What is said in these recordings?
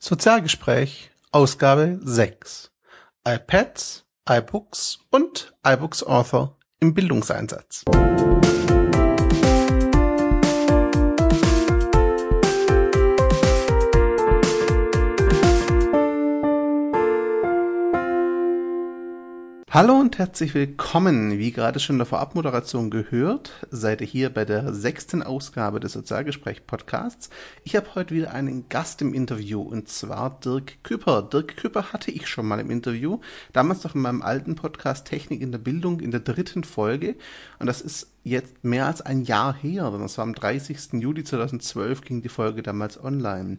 Sozialgespräch Ausgabe 6 iPads, iBooks und iBooks Author im Bildungseinsatz. Hallo und herzlich willkommen. Wie gerade schon in der Vorabmoderation gehört, seid ihr hier bei der sechsten Ausgabe des Sozialgespräch Podcasts. Ich habe heute wieder einen Gast im Interview und zwar Dirk Küpper. Dirk Küpper hatte ich schon mal im Interview, damals noch in meinem alten Podcast Technik in der Bildung in der dritten Folge und das ist jetzt mehr als ein Jahr her, denn das war am 30. Juli 2012 ging die Folge damals online.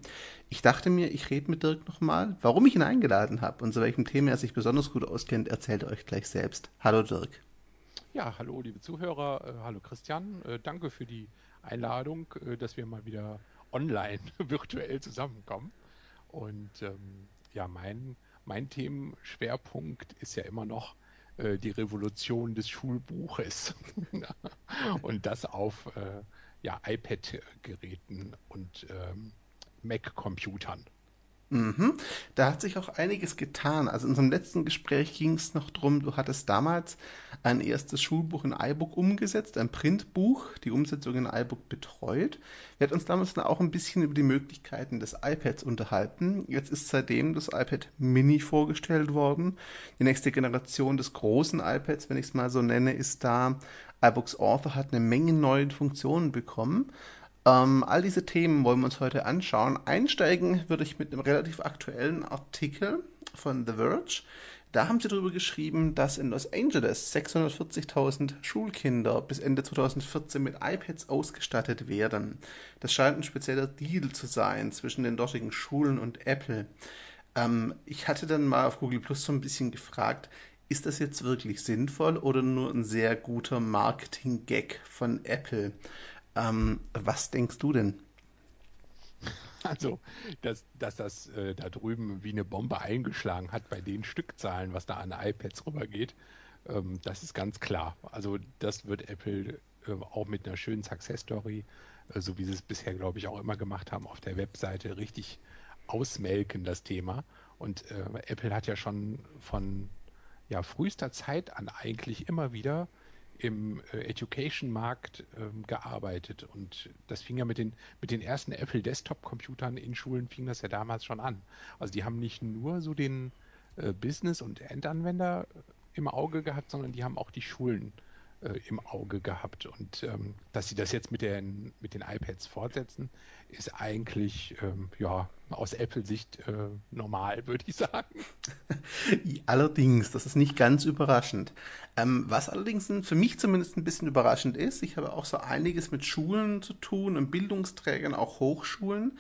Ich dachte mir, ich rede mit Dirk nochmal, warum ich ihn eingeladen habe und zu welchem Thema er sich besonders gut auskennt, erzählt er euch gleich selbst. Hallo Dirk. Ja, hallo liebe Zuhörer, äh, hallo Christian, äh, danke für die Einladung, äh, dass wir mal wieder online virtuell zusammenkommen. Und ähm, ja, mein, mein Themenschwerpunkt ist ja immer noch die Revolution des Schulbuches. und das auf ja, iPad-Geräten und ähm, Mac-Computern. Mhm. Da hat sich auch einiges getan. Also in unserem letzten Gespräch ging es noch drum, du hattest damals ein erstes Schulbuch in iBook umgesetzt, ein Printbuch, die Umsetzung in iBook betreut. Wir hatten uns damals auch ein bisschen über die Möglichkeiten des iPads unterhalten. Jetzt ist seitdem das iPad Mini vorgestellt worden. Die nächste Generation des großen iPads, wenn ich es mal so nenne, ist da. iBooks Author hat eine Menge neue Funktionen bekommen. Ähm, all diese Themen wollen wir uns heute anschauen. Einsteigen würde ich mit einem relativ aktuellen Artikel von The Verge. Da haben sie darüber geschrieben, dass in Los Angeles 640.000 Schulkinder bis Ende 2014 mit iPads ausgestattet werden. Das scheint ein spezieller Deal zu sein zwischen den dortigen Schulen und Apple. Ähm, ich hatte dann mal auf Google Plus so ein bisschen gefragt, ist das jetzt wirklich sinnvoll oder nur ein sehr guter Marketing-Gag von Apple? Ähm, was denkst du denn? Also, dass, dass das äh, da drüben wie eine Bombe eingeschlagen hat bei den Stückzahlen, was da an iPads rübergeht, ähm, das ist ganz klar. Also, das wird Apple äh, auch mit einer schönen Success Story, äh, so wie sie es bisher, glaube ich, auch immer gemacht haben, auf der Webseite richtig ausmelken, das Thema. Und äh, Apple hat ja schon von ja, frühester Zeit an eigentlich immer wieder im äh, Education-Markt ähm, gearbeitet. Und das fing ja mit den, mit den ersten Apple Desktop-Computern in Schulen, fing das ja damals schon an. Also die haben nicht nur so den äh, Business- und Endanwender im Auge gehabt, sondern die haben auch die Schulen äh, im Auge gehabt. Und ähm, dass sie das jetzt mit den, mit den iPads fortsetzen, ist eigentlich ähm, ja aus Apple-Sicht äh, normal, würde ich sagen. allerdings, das ist nicht ganz überraschend. Ähm, was allerdings für mich zumindest ein bisschen überraschend ist, ich habe auch so einiges mit Schulen zu tun und Bildungsträgern, auch Hochschulen.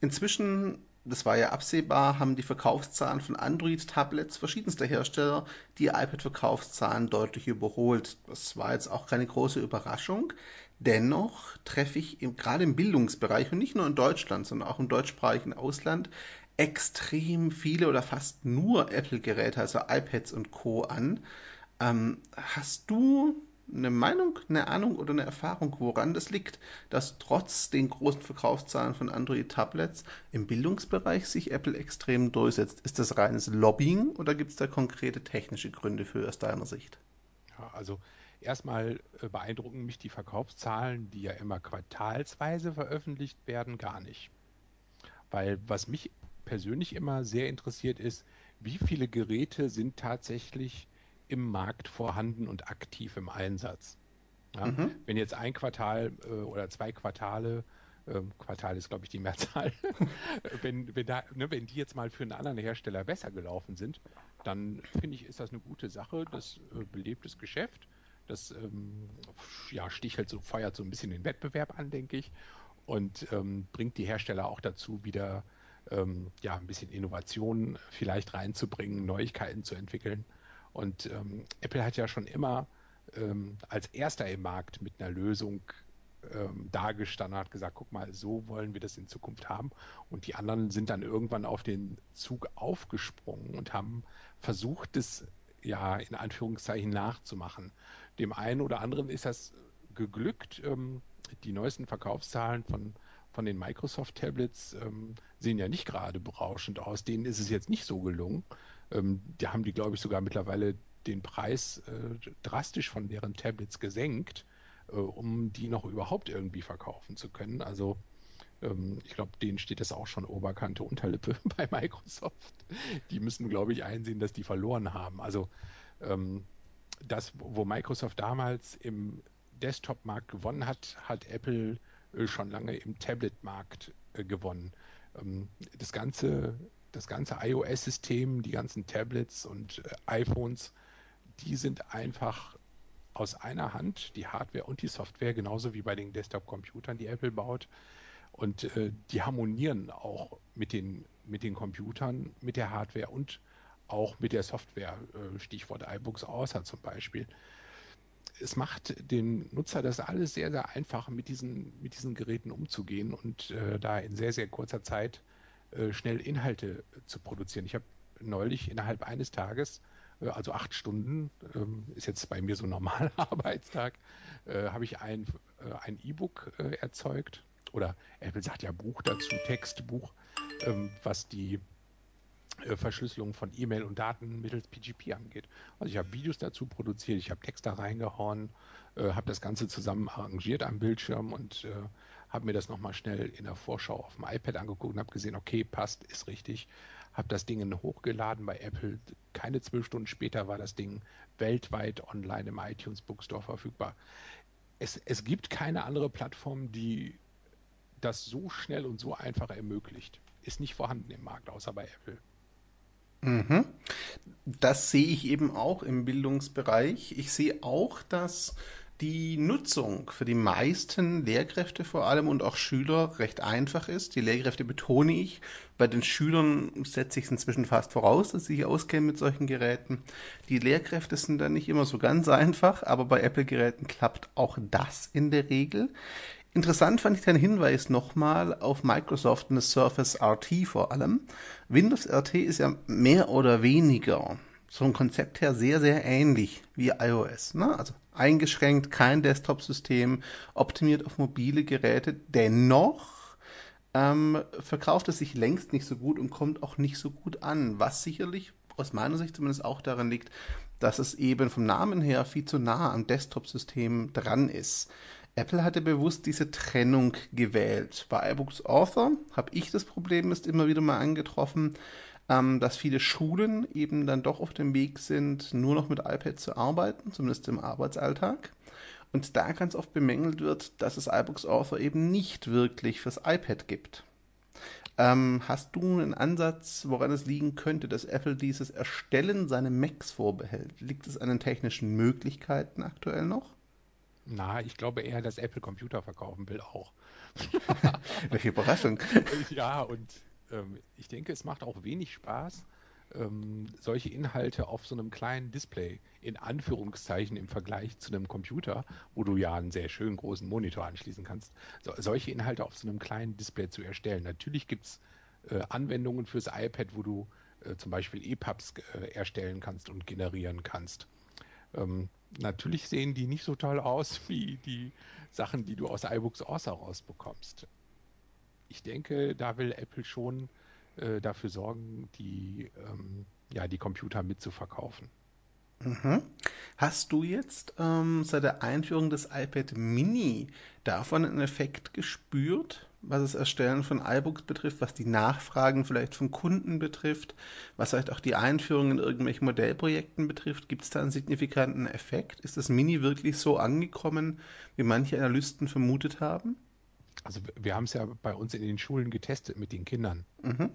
Inzwischen das war ja absehbar, haben die Verkaufszahlen von Android-Tablets verschiedenster Hersteller die iPad-Verkaufszahlen deutlich überholt. Das war jetzt auch keine große Überraschung. Dennoch treffe ich im, gerade im Bildungsbereich und nicht nur in Deutschland, sondern auch im deutschsprachigen Ausland extrem viele oder fast nur Apple-Geräte, also iPads und Co. an. Ähm, hast du eine Meinung, eine Ahnung oder eine Erfahrung, woran das liegt, dass trotz den großen Verkaufszahlen von Android-Tablets im Bildungsbereich sich Apple extrem durchsetzt? Ist das reines Lobbying oder gibt es da konkrete technische Gründe für aus deiner Sicht? Ja, also erstmal äh, beeindrucken mich die Verkaufszahlen, die ja immer quartalsweise veröffentlicht werden, gar nicht. Weil was mich persönlich immer sehr interessiert ist, wie viele Geräte sind tatsächlich im Markt vorhanden und aktiv im Einsatz. Ja? Mhm. Wenn jetzt ein Quartal äh, oder zwei Quartale, äh, Quartal ist glaube ich die Mehrzahl, wenn, wenn, da, ne, wenn die jetzt mal für einen anderen Hersteller besser gelaufen sind, dann finde ich, ist das eine gute Sache. Das äh, belebt das Geschäft. Das ähm, ja, stichelt so, feuert so ein bisschen den Wettbewerb an, denke ich. Und ähm, bringt die Hersteller auch dazu, wieder ähm, ja, ein bisschen Innovation vielleicht reinzubringen, Neuigkeiten zu entwickeln. Und ähm, Apple hat ja schon immer ähm, als erster im Markt mit einer Lösung ähm, dargestanden, hat gesagt, guck mal, so wollen wir das in Zukunft haben. Und die anderen sind dann irgendwann auf den Zug aufgesprungen und haben versucht, das ja in Anführungszeichen nachzumachen. Dem einen oder anderen ist das geglückt. Ähm, die neuesten Verkaufszahlen von, von den Microsoft-Tablets ähm, sehen ja nicht gerade berauschend aus. Denen ist es jetzt nicht so gelungen. Ähm, da haben die, glaube ich, sogar mittlerweile den Preis äh, drastisch von deren Tablets gesenkt, äh, um die noch überhaupt irgendwie verkaufen zu können. Also ähm, ich glaube, denen steht das auch schon Oberkante, Unterlippe bei Microsoft. Die müssen, glaube ich, einsehen, dass die verloren haben. Also ähm, das, wo Microsoft damals im Desktop-Markt gewonnen hat, hat Apple äh, schon lange im Tablet-Markt äh, gewonnen. Ähm, das ganze, das ganze iOS-System, die ganzen Tablets und äh, iPhones, die sind einfach aus einer Hand, die Hardware und die Software, genauso wie bei den Desktop-Computern, die Apple baut. Und äh, die harmonieren auch mit den, mit den Computern, mit der Hardware und auch mit der Software. Äh, Stichwort iBooks Außer zum Beispiel es macht den Nutzer das alles sehr, sehr einfach, mit diesen, mit diesen Geräten umzugehen und äh, da in sehr, sehr kurzer Zeit äh, schnell Inhalte zu produzieren. Ich habe neulich innerhalb eines Tages, äh, also acht Stunden, ähm, ist jetzt bei mir so ein normaler Arbeitstag, äh, habe ich ein äh, ein E-Book äh, erzeugt. Oder Apple sagt ja Buch dazu, Textbuch, ähm, was die äh, Verschlüsselung von E-Mail und Daten mittels PGP angeht. Also ich habe Videos dazu produziert, ich habe Text da reingehauen, äh, habe das Ganze zusammen arrangiert am Bildschirm und äh, habe mir das nochmal schnell in der Vorschau auf dem iPad angeguckt und habe gesehen, okay, passt, ist richtig. Habe das Ding hochgeladen bei Apple. Keine zwölf Stunden später war das Ding weltweit online im iTunes Bookstore verfügbar. Es, es gibt keine andere Plattform, die das so schnell und so einfach ermöglicht. Ist nicht vorhanden im Markt, außer bei Apple. Mhm. Das sehe ich eben auch im Bildungsbereich. Ich sehe auch, dass die Nutzung für die meisten Lehrkräfte vor allem und auch Schüler recht einfach ist. Die Lehrkräfte betone ich. Bei den Schülern setze ich es inzwischen fast voraus, dass sie sich auskennen mit solchen Geräten. Die Lehrkräfte sind dann nicht immer so ganz einfach, aber bei Apple-Geräten klappt auch das in der Regel. Interessant fand ich den Hinweis nochmal auf Microsoft und das Surface RT vor allem. Windows RT ist ja mehr oder weniger ein Konzept her sehr, sehr ähnlich wie iOS. Ne? Also eingeschränkt, kein Desktop-System, optimiert auf mobile Geräte. Dennoch ähm, verkauft es sich längst nicht so gut und kommt auch nicht so gut an, was sicherlich aus meiner Sicht zumindest auch daran liegt, dass es eben vom Namen her viel zu nah am Desktop-System dran ist. Apple hatte bewusst diese Trennung gewählt. Bei iBooks Author habe ich das Problem ist immer wieder mal angetroffen, ähm, dass viele Schulen eben dann doch auf dem Weg sind, nur noch mit iPad zu arbeiten, zumindest im Arbeitsalltag. Und da ganz oft bemängelt wird, dass es iBooks Author eben nicht wirklich fürs iPad gibt. Ähm, hast du einen Ansatz, woran es liegen könnte, dass Apple dieses Erstellen seiner Macs vorbehält? Liegt es an den technischen Möglichkeiten aktuell noch? Na, ich glaube eher, dass Apple Computer verkaufen will auch. Welche Überraschung. ja, und ähm, ich denke, es macht auch wenig Spaß, ähm, solche Inhalte auf so einem kleinen Display, in Anführungszeichen im Vergleich zu einem Computer, wo du ja einen sehr schönen großen Monitor anschließen kannst, so, solche Inhalte auf so einem kleinen Display zu erstellen. Natürlich gibt es äh, Anwendungen fürs iPad, wo du äh, zum Beispiel EPUBs äh, erstellen kannst und generieren kannst. Ähm, natürlich sehen die nicht so toll aus wie die Sachen, die du aus iBooks Author rausbekommst. Ich denke, da will Apple schon äh, dafür sorgen, die, ähm, ja, die Computer mitzuverkaufen. Mhm. Hast du jetzt ähm, seit der Einführung des iPad Mini davon einen Effekt gespürt? was das Erstellen von iBooks betrifft, was die Nachfragen vielleicht von Kunden betrifft, was vielleicht auch die Einführung in irgendwelchen Modellprojekten betrifft? Gibt es da einen signifikanten Effekt? Ist das Mini wirklich so angekommen, wie manche Analysten vermutet haben? Also wir haben es ja bei uns in den Schulen getestet mit den Kindern. Mhm.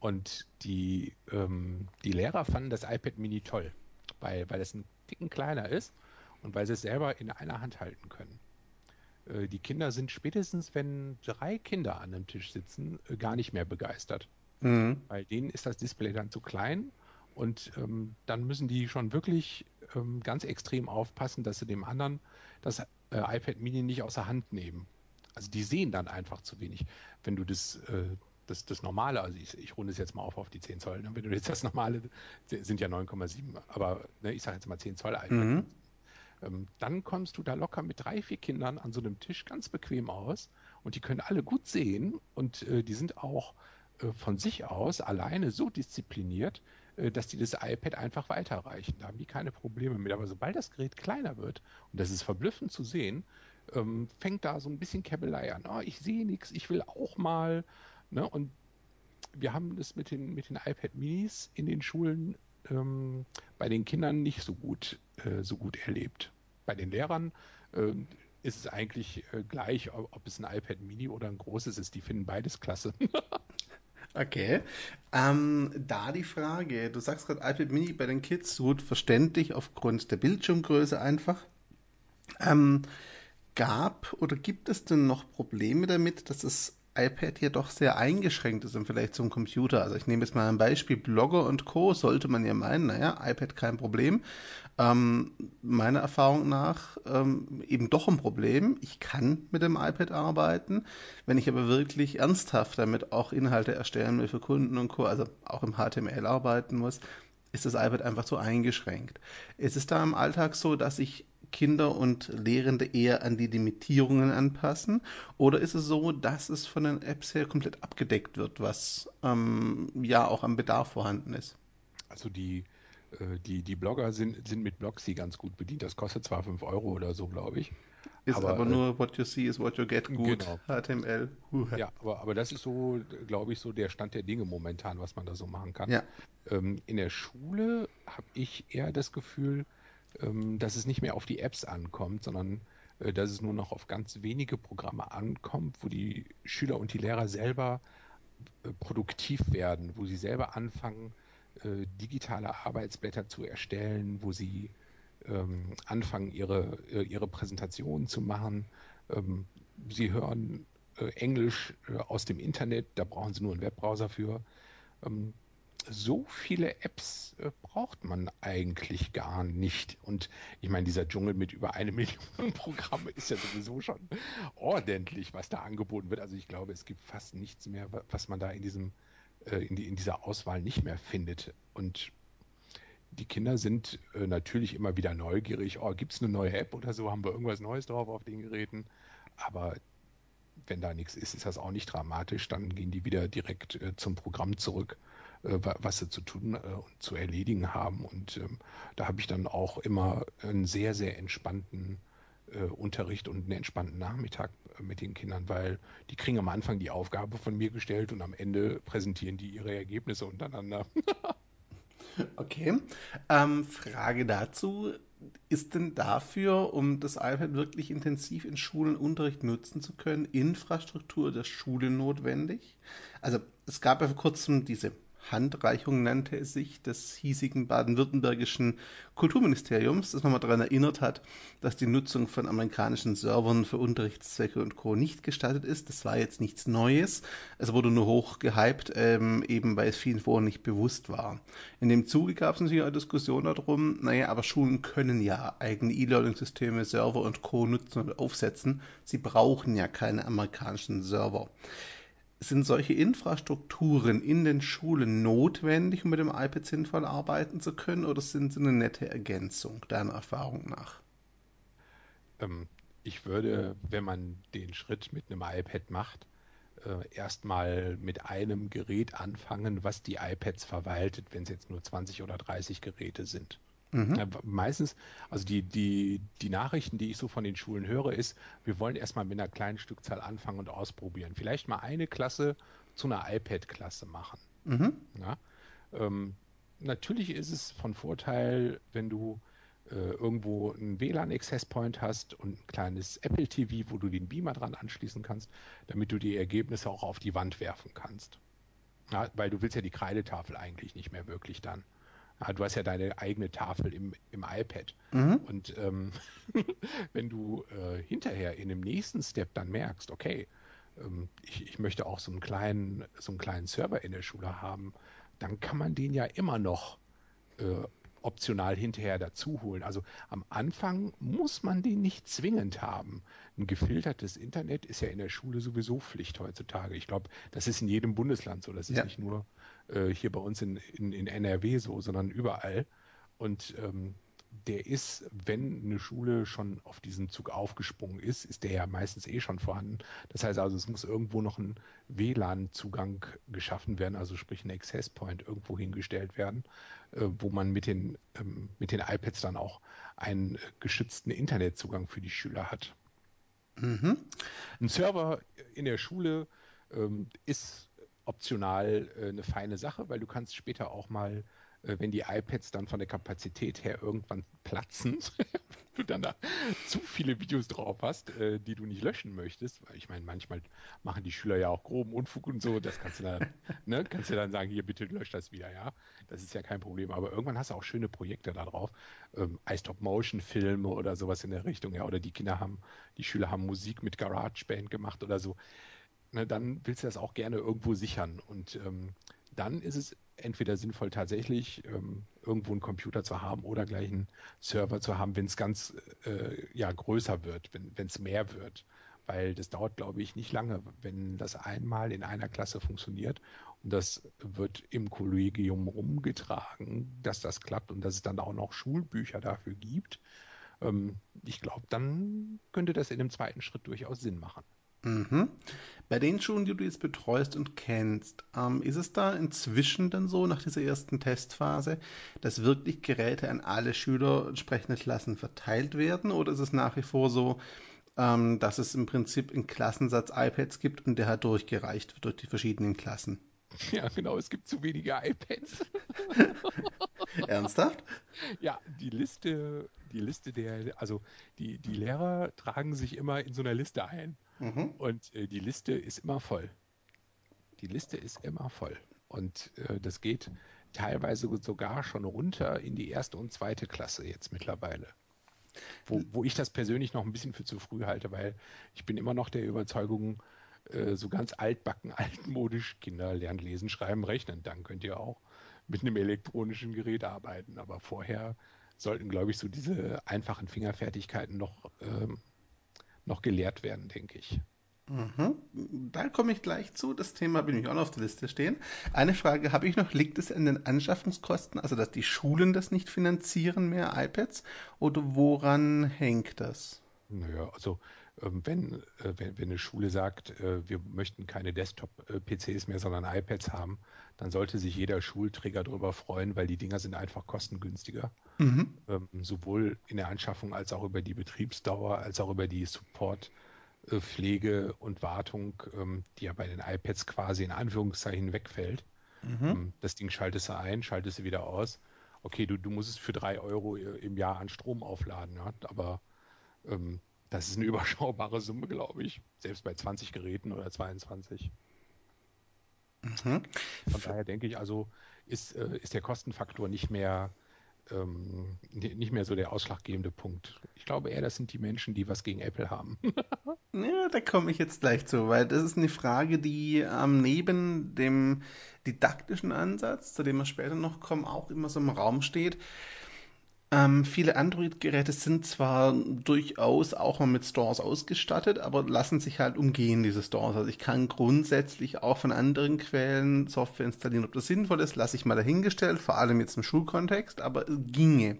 Und die, ähm, die Lehrer fanden das iPad Mini toll, weil, weil es ein Ticken kleiner ist und weil sie es selber in einer Hand halten können. Äh, die Kinder sind spätestens, wenn drei Kinder an einem Tisch sitzen, äh, gar nicht mehr begeistert. Mhm. Weil denen ist das Display dann zu klein und ähm, dann müssen die schon wirklich ähm, ganz extrem aufpassen, dass sie dem anderen das äh, iPad Mini nicht außer Hand nehmen. Also die sehen dann einfach zu wenig. Wenn du das, äh, das, das normale, also ich, ich runde es jetzt mal auf auf die 10 Zoll, ne? wenn du jetzt das normale, sind ja 9,7, aber ne, ich sage jetzt mal 10 Zoll iPad, mhm ähm, dann kommst du da locker mit drei, vier Kindern an so einem Tisch ganz bequem aus und die können alle gut sehen und äh, die sind auch äh, von sich aus alleine so diszipliniert, äh, dass die das iPad einfach weiterreichen. Da haben die keine Probleme mit. Aber sobald das Gerät kleiner wird, und das ist verblüffend zu sehen, ähm, fängt da so ein bisschen Käbelei an. Oh, ich sehe nichts, ich will auch mal. Ne? Und wir haben das mit den, mit den iPad Minis in den Schulen ähm, bei den Kindern nicht so gut, äh, so gut erlebt. Bei den Lehrern äh, ist es eigentlich äh, gleich, ob, ob, es ein iPad Mini oder ein großes ist. Die finden beides klasse. okay. Ähm, da die Frage, du sagst gerade iPad Mini bei den Kids, gut verständlich aufgrund der Bildschirmgröße einfach. Ähm, gab oder gibt es denn noch Probleme damit, dass es iPad hier doch sehr eingeschränkt ist im Vergleich zum Computer. Also ich nehme jetzt mal ein Beispiel, Blogger und Co. sollte man ja meinen, naja, iPad kein Problem. Ähm, meiner Erfahrung nach ähm, eben doch ein Problem. Ich kann mit dem iPad arbeiten. Wenn ich aber wirklich ernsthaft damit auch Inhalte erstellen will für Kunden und Co., also auch im HTML arbeiten muss, ist das iPad einfach zu eingeschränkt. Ist es da im Alltag so, dass ich Kinder und Lehrende eher an die Limitierungen anpassen? Oder ist es so, dass es von den Apps her komplett abgedeckt wird, was ähm, ja auch am Bedarf vorhanden ist? Also die, äh, die, die Blogger sind, sind mit Blogsy ganz gut bedient. Das kostet zwar 5 Euro oder so, glaube ich. Ist aber, aber nur äh, what you see is what you get gut. Genau. HTML. Uh. Ja, aber, aber das ist so, glaube ich, so der Stand der Dinge momentan, was man da so machen kann. Ja. Ähm, in der Schule habe ich eher das Gefühl, dass es nicht mehr auf die Apps ankommt, sondern äh, dass es nur noch auf ganz wenige Programme ankommt, wo die Schüler und die Lehrer selber äh, produktiv werden, wo sie selber anfangen, äh, digitale Arbeitsblätter zu erstellen, wo sie ähm, anfangen, ihre, ihre Präsentationen zu machen. Ähm, sie hören Englisch aus dem Internet, da brauchen sie nur einen Webbrowser für so viele Apps äh, braucht man eigentlich gar nicht. Und ich meine, dieser Dschungel mit über eine Million Programme ist ja sowieso schon ordentlich, was da angeboten wird. Also ich glaube, es gibt fast nichts mehr, was man da in diesem, äh, in, die, in dieser Auswahl nicht mehr findet. Und die Kinder sind äh, natürlich immer wieder neugierig. Oh, gibt es eine neue App oder so? Haben wir irgendwas Neues drauf auf den Geräten? Aber wenn da nichts ist, ist das auch nicht dramatisch. Dann gehen die wieder direkt äh, zum Programm zurück was sie zu tun und äh, zu erledigen haben. Und ähm, da habe ich dann auch immer einen sehr, sehr entspannten äh, Unterricht und einen entspannten Nachmittag mit den Kindern, weil die kriegen am Anfang die Aufgabe von mir gestellt und am Ende präsentieren die ihre Ergebnisse untereinander. okay. Ähm, Frage dazu. Ist denn dafür, um das iPad wirklich intensiv in Schulen Unterricht nutzen zu können, Infrastruktur der Schule notwendig? Also es gab ja vor kurzem diese Handreichung nannte es sich, des hiesigen baden-württembergischen Kulturministeriums, das nochmal daran erinnert hat, dass die Nutzung von amerikanischen Servern für Unterrichtszwecke und Co. nicht gestattet ist. Das war jetzt nichts Neues. Es wurde nur hoch gehypt, ähm, eben weil es vielen vorher nicht bewusst war. In dem Zuge gab es natürlich eine Diskussion darum, naja, aber Schulen können ja eigene E-Learning-Systeme, Server und Co. nutzen und aufsetzen. Sie brauchen ja keine amerikanischen Server sind solche Infrastrukturen in den Schulen notwendig, um mit dem iPad sinnvoll arbeiten zu können, oder sind sie eine nette Ergänzung, deiner Erfahrung nach? Ähm, ich würde, wenn man den Schritt mit einem iPad macht, äh, erstmal mit einem Gerät anfangen, was die iPads verwaltet, wenn es jetzt nur 20 oder 30 Geräte sind. Mhm. Ja, meistens, also die, die, die Nachrichten, die ich so von den Schulen höre, ist, wir wollen erstmal mit einer kleinen Stückzahl anfangen und ausprobieren. Vielleicht mal eine Klasse zu einer iPad-Klasse machen. Mhm. Ja, ähm, natürlich ist es von Vorteil, wenn du äh, irgendwo einen WLAN-Access-Point hast und ein kleines Apple TV, wo du den Beamer dran anschließen kannst, damit du die Ergebnisse auch auf die Wand werfen kannst. Ja, weil du willst ja die Kreidetafel eigentlich nicht mehr wirklich dann. Ah, du hast ja deine eigene Tafel im, im iPad. Mhm. Und ähm, wenn du äh, hinterher in dem nächsten Step dann merkst, okay, ähm, ich, ich, möchte auch so einen kleinen, so einen kleinen Server in der Schule haben, dann kann man den ja immer noch äh, optional hinterher dazu holen. Also am Anfang muss man den nicht zwingend haben. Ein gefiltertes Internet ist ja in der Schule sowieso Pflicht heutzutage. Ich glaube, das ist in jedem Bundesland so. Das ist ja. nicht nur äh, hier bei uns in, in, in, NRW so, sondern überall. Und ähm, der ist, wenn eine Schule schon auf diesen Zug aufgesprungen ist, ist der ja meistens eh schon vorhanden. Das heißt also, es muss irgendwo noch ein WLAN-Zugang geschaffen werden, also sprich ein Access Point irgendwo hingestellt werden, äh, wo man mit den, ähm, mit den iPads dann auch einen geschützten Internetzugang für die Schüler hat. Mhm. Ein Server in der Schule ähm, ist optional äh, eine feine Sache, weil du kannst später auch mal äh, wenn die iPads dann von der Kapazität her irgendwann platzen, du dann da zu viele Videos drauf hast, äh, die du nicht löschen möchtest. Weil ich meine, manchmal machen die Schüler ja auch groben Unfug und so. Das kannst du dann, ne, kannst du dann sagen, hier bitte lösch das wieder, ja. Das ist ja kein Problem. Aber irgendwann hast du auch schöne Projekte da drauf. Ähm, iStop-Motion-Filme oder sowas in der Richtung, ja. Oder die Kinder haben, die Schüler haben Musik mit GarageBand gemacht oder so. Ne, dann willst du das auch gerne irgendwo sichern. Und ähm, dann ist es entweder sinnvoll tatsächlich ähm, irgendwo einen Computer zu haben oder gleich einen Server zu haben, wenn es ganz äh, ja, größer wird, wenn es mehr wird. Weil das dauert, glaube ich, nicht lange, wenn das einmal in einer Klasse funktioniert und das wird im Kollegium rumgetragen, dass das klappt und dass es dann auch noch Schulbücher dafür gibt. Ähm, ich glaube, dann könnte das in einem zweiten Schritt durchaus Sinn machen. Mhm. Bei den Schulen, die du jetzt betreust und kennst, ähm, ist es da inzwischen dann so, nach dieser ersten Testphase, dass wirklich Geräte an alle Schüler entsprechende Klassen verteilt werden? Oder ist es nach wie vor so, ähm, dass es im Prinzip einen Klassensatz iPads gibt und der hat durchgereicht wird durch die verschiedenen Klassen? Ja, genau, es gibt zu wenige iPads. Ernsthaft? Ja, die Liste, die Liste der, also die, die Lehrer tragen sich immer in so einer Liste ein. Mhm. Und äh, die Liste ist immer voll. Die Liste ist immer voll. Und äh, das geht teilweise sogar schon runter in die erste und zweite Klasse jetzt mittlerweile. Wo, wo ich das persönlich noch ein bisschen für zu früh halte, weil ich bin immer noch der Überzeugung, äh, so ganz altbacken, altmodisch, Kinder lernen lesen, schreiben, rechnen. Dann könnt ihr auch mit einem elektronischen Gerät arbeiten. Aber vorher sollten, glaube ich, so diese einfachen Fingerfertigkeiten noch ähm, noch gelehrt werden, denke ich. Mhm. Da komme ich gleich zu. Das Thema habe ich auch noch auf der Liste stehen. Eine Frage habe ich noch. Liegt es an den Anschaffungskosten, also dass die Schulen das nicht finanzieren, mehr iPads? Oder woran hängt das? Naja, also wenn, äh, wenn, wenn eine Schule sagt, äh, wir möchten keine Desktop-PCs mehr, sondern iPads haben, dann sollte sich jeder Schulträger darüber freuen, weil die Dinger sind einfach kostengünstiger. Mhm. Ähm, sowohl in der Anschaffung als auch über die Betriebsdauer, als auch über die Support, äh, Pflege und Wartung, ähm, die ja bei den iPads quasi in Anführungszeichen wegfällt. Mhm. Das Ding schaltest du ein, schaltest du wieder aus. Okay, du, du musst es für drei Euro im Jahr an Strom aufladen, ja? aber ähm, das ist eine überschaubare Summe, glaube ich. Selbst bei 20 Geräten oder 22. Mhm. Von daher denke ich, also ist, äh, ist der Kostenfaktor nicht mehr, ähm, nicht mehr so der ausschlaggebende Punkt. Ich glaube eher, das sind die Menschen, die was gegen Apple haben. ja, da komme ich jetzt gleich zu, weil das ist eine Frage, die ähm, neben dem didaktischen Ansatz, zu dem wir später noch kommen, auch immer so im Raum steht. Ähm, viele Android-Geräte sind zwar durchaus auch mal mit Stores ausgestattet, aber lassen sich halt umgehen, diese Stores. Also ich kann grundsätzlich auch von anderen Quellen Software installieren. Ob das sinnvoll ist, lasse ich mal dahingestellt, vor allem jetzt im Schulkontext, aber ginge.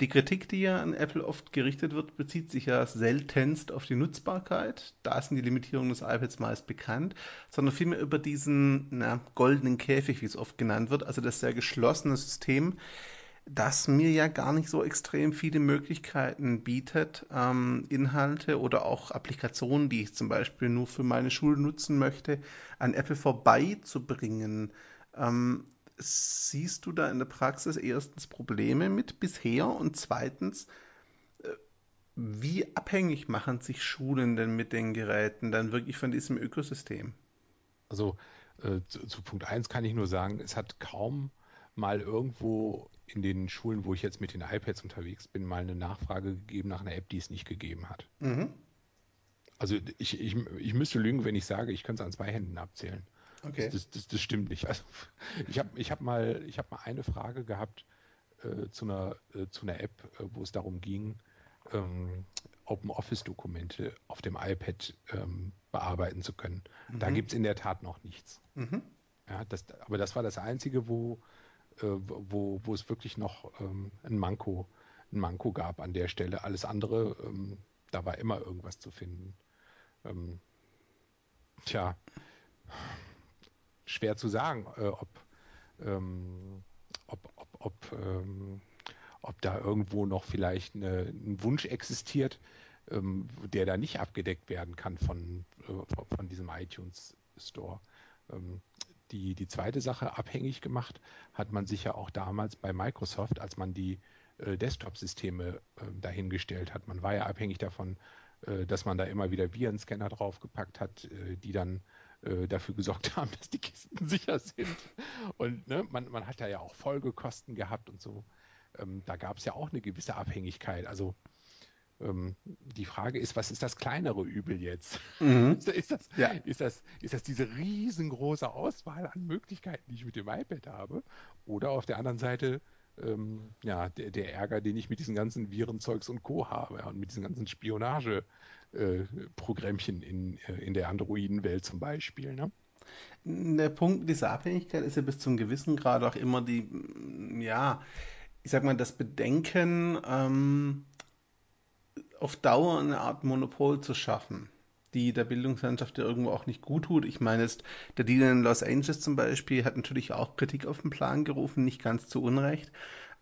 Die Kritik, die ja an Apple oft gerichtet wird, bezieht sich ja seltenst auf die Nutzbarkeit. Da sind die Limitierungen des iPads meist bekannt, sondern vielmehr über diesen na, goldenen Käfig, wie es oft genannt wird, also das sehr geschlossene System, das mir ja gar nicht so extrem viele Möglichkeiten bietet, ähm, Inhalte oder auch Applikationen, die ich zum Beispiel nur für meine Schule nutzen möchte, an Apple vorbeizubringen. Ähm, siehst du da in der Praxis erstens Probleme mit bisher und zweitens, äh, wie abhängig machen sich Schulen denn mit den Geräten dann wirklich von diesem Ökosystem? Also äh, zu, zu Punkt 1 kann ich nur sagen, es hat kaum mal irgendwo in den Schulen, wo ich jetzt mit den iPads unterwegs bin, mal eine Nachfrage gegeben nach einer App, die es nicht gegeben hat. Mhm. Also ich, ich, ich müsste lügen, wenn ich sage, ich könnte es an zwei Händen abzählen. Okay. Das, das, das stimmt nicht. Also ich habe ich hab mal, hab mal eine Frage gehabt äh, zu, einer, äh, zu einer App, äh, wo es darum ging, ähm, Open Office-Dokumente auf dem iPad ähm, bearbeiten zu können. Mhm. Da gibt es in der Tat noch nichts. Mhm. Ja, das, aber das war das Einzige, wo, wo, wo es wirklich noch ähm, ein Manko ein Manko gab an der Stelle. Alles andere, ähm, da war immer irgendwas zu finden. Ähm, tja, schwer zu sagen, äh, ob, ähm, ob, ob, ob, ähm, ob da irgendwo noch vielleicht eine, ein Wunsch existiert, ähm, der da nicht abgedeckt werden kann von, äh, von diesem iTunes Store. Die, die zweite Sache abhängig gemacht hat man sich ja auch damals bei Microsoft, als man die äh, Desktop-Systeme äh, dahingestellt hat. Man war ja abhängig davon, äh, dass man da immer wieder Virenscanner draufgepackt hat, äh, die dann äh, dafür gesorgt haben, dass die Kisten sicher sind. Und ne, man, man hat ja auch Folgekosten gehabt und so. Ähm, da gab es ja auch eine gewisse Abhängigkeit. Also die Frage ist, was ist das kleinere Übel jetzt? Mhm. ist, das, ja. ist, das, ist das diese riesengroße Auswahl an Möglichkeiten, die ich mit dem iPad habe? Oder auf der anderen Seite ähm, ja, der, der, Ärger, den ich mit diesen ganzen Virenzeugs und Co. habe und mit diesen ganzen Spionage-Programmchen äh, in, äh, in der Androiden-Welt zum Beispiel. Ne? Der Punkt dieser Abhängigkeit ist ja bis zum gewissen Grad auch immer die, ja, ich sag mal, das Bedenken, ähm, auf Dauer eine Art Monopol zu schaffen, die der Bildungslandschaft ja irgendwo auch nicht gut tut. Ich meine, jetzt, der Deal in Los Angeles zum Beispiel hat natürlich auch Kritik auf den Plan gerufen, nicht ganz zu Unrecht,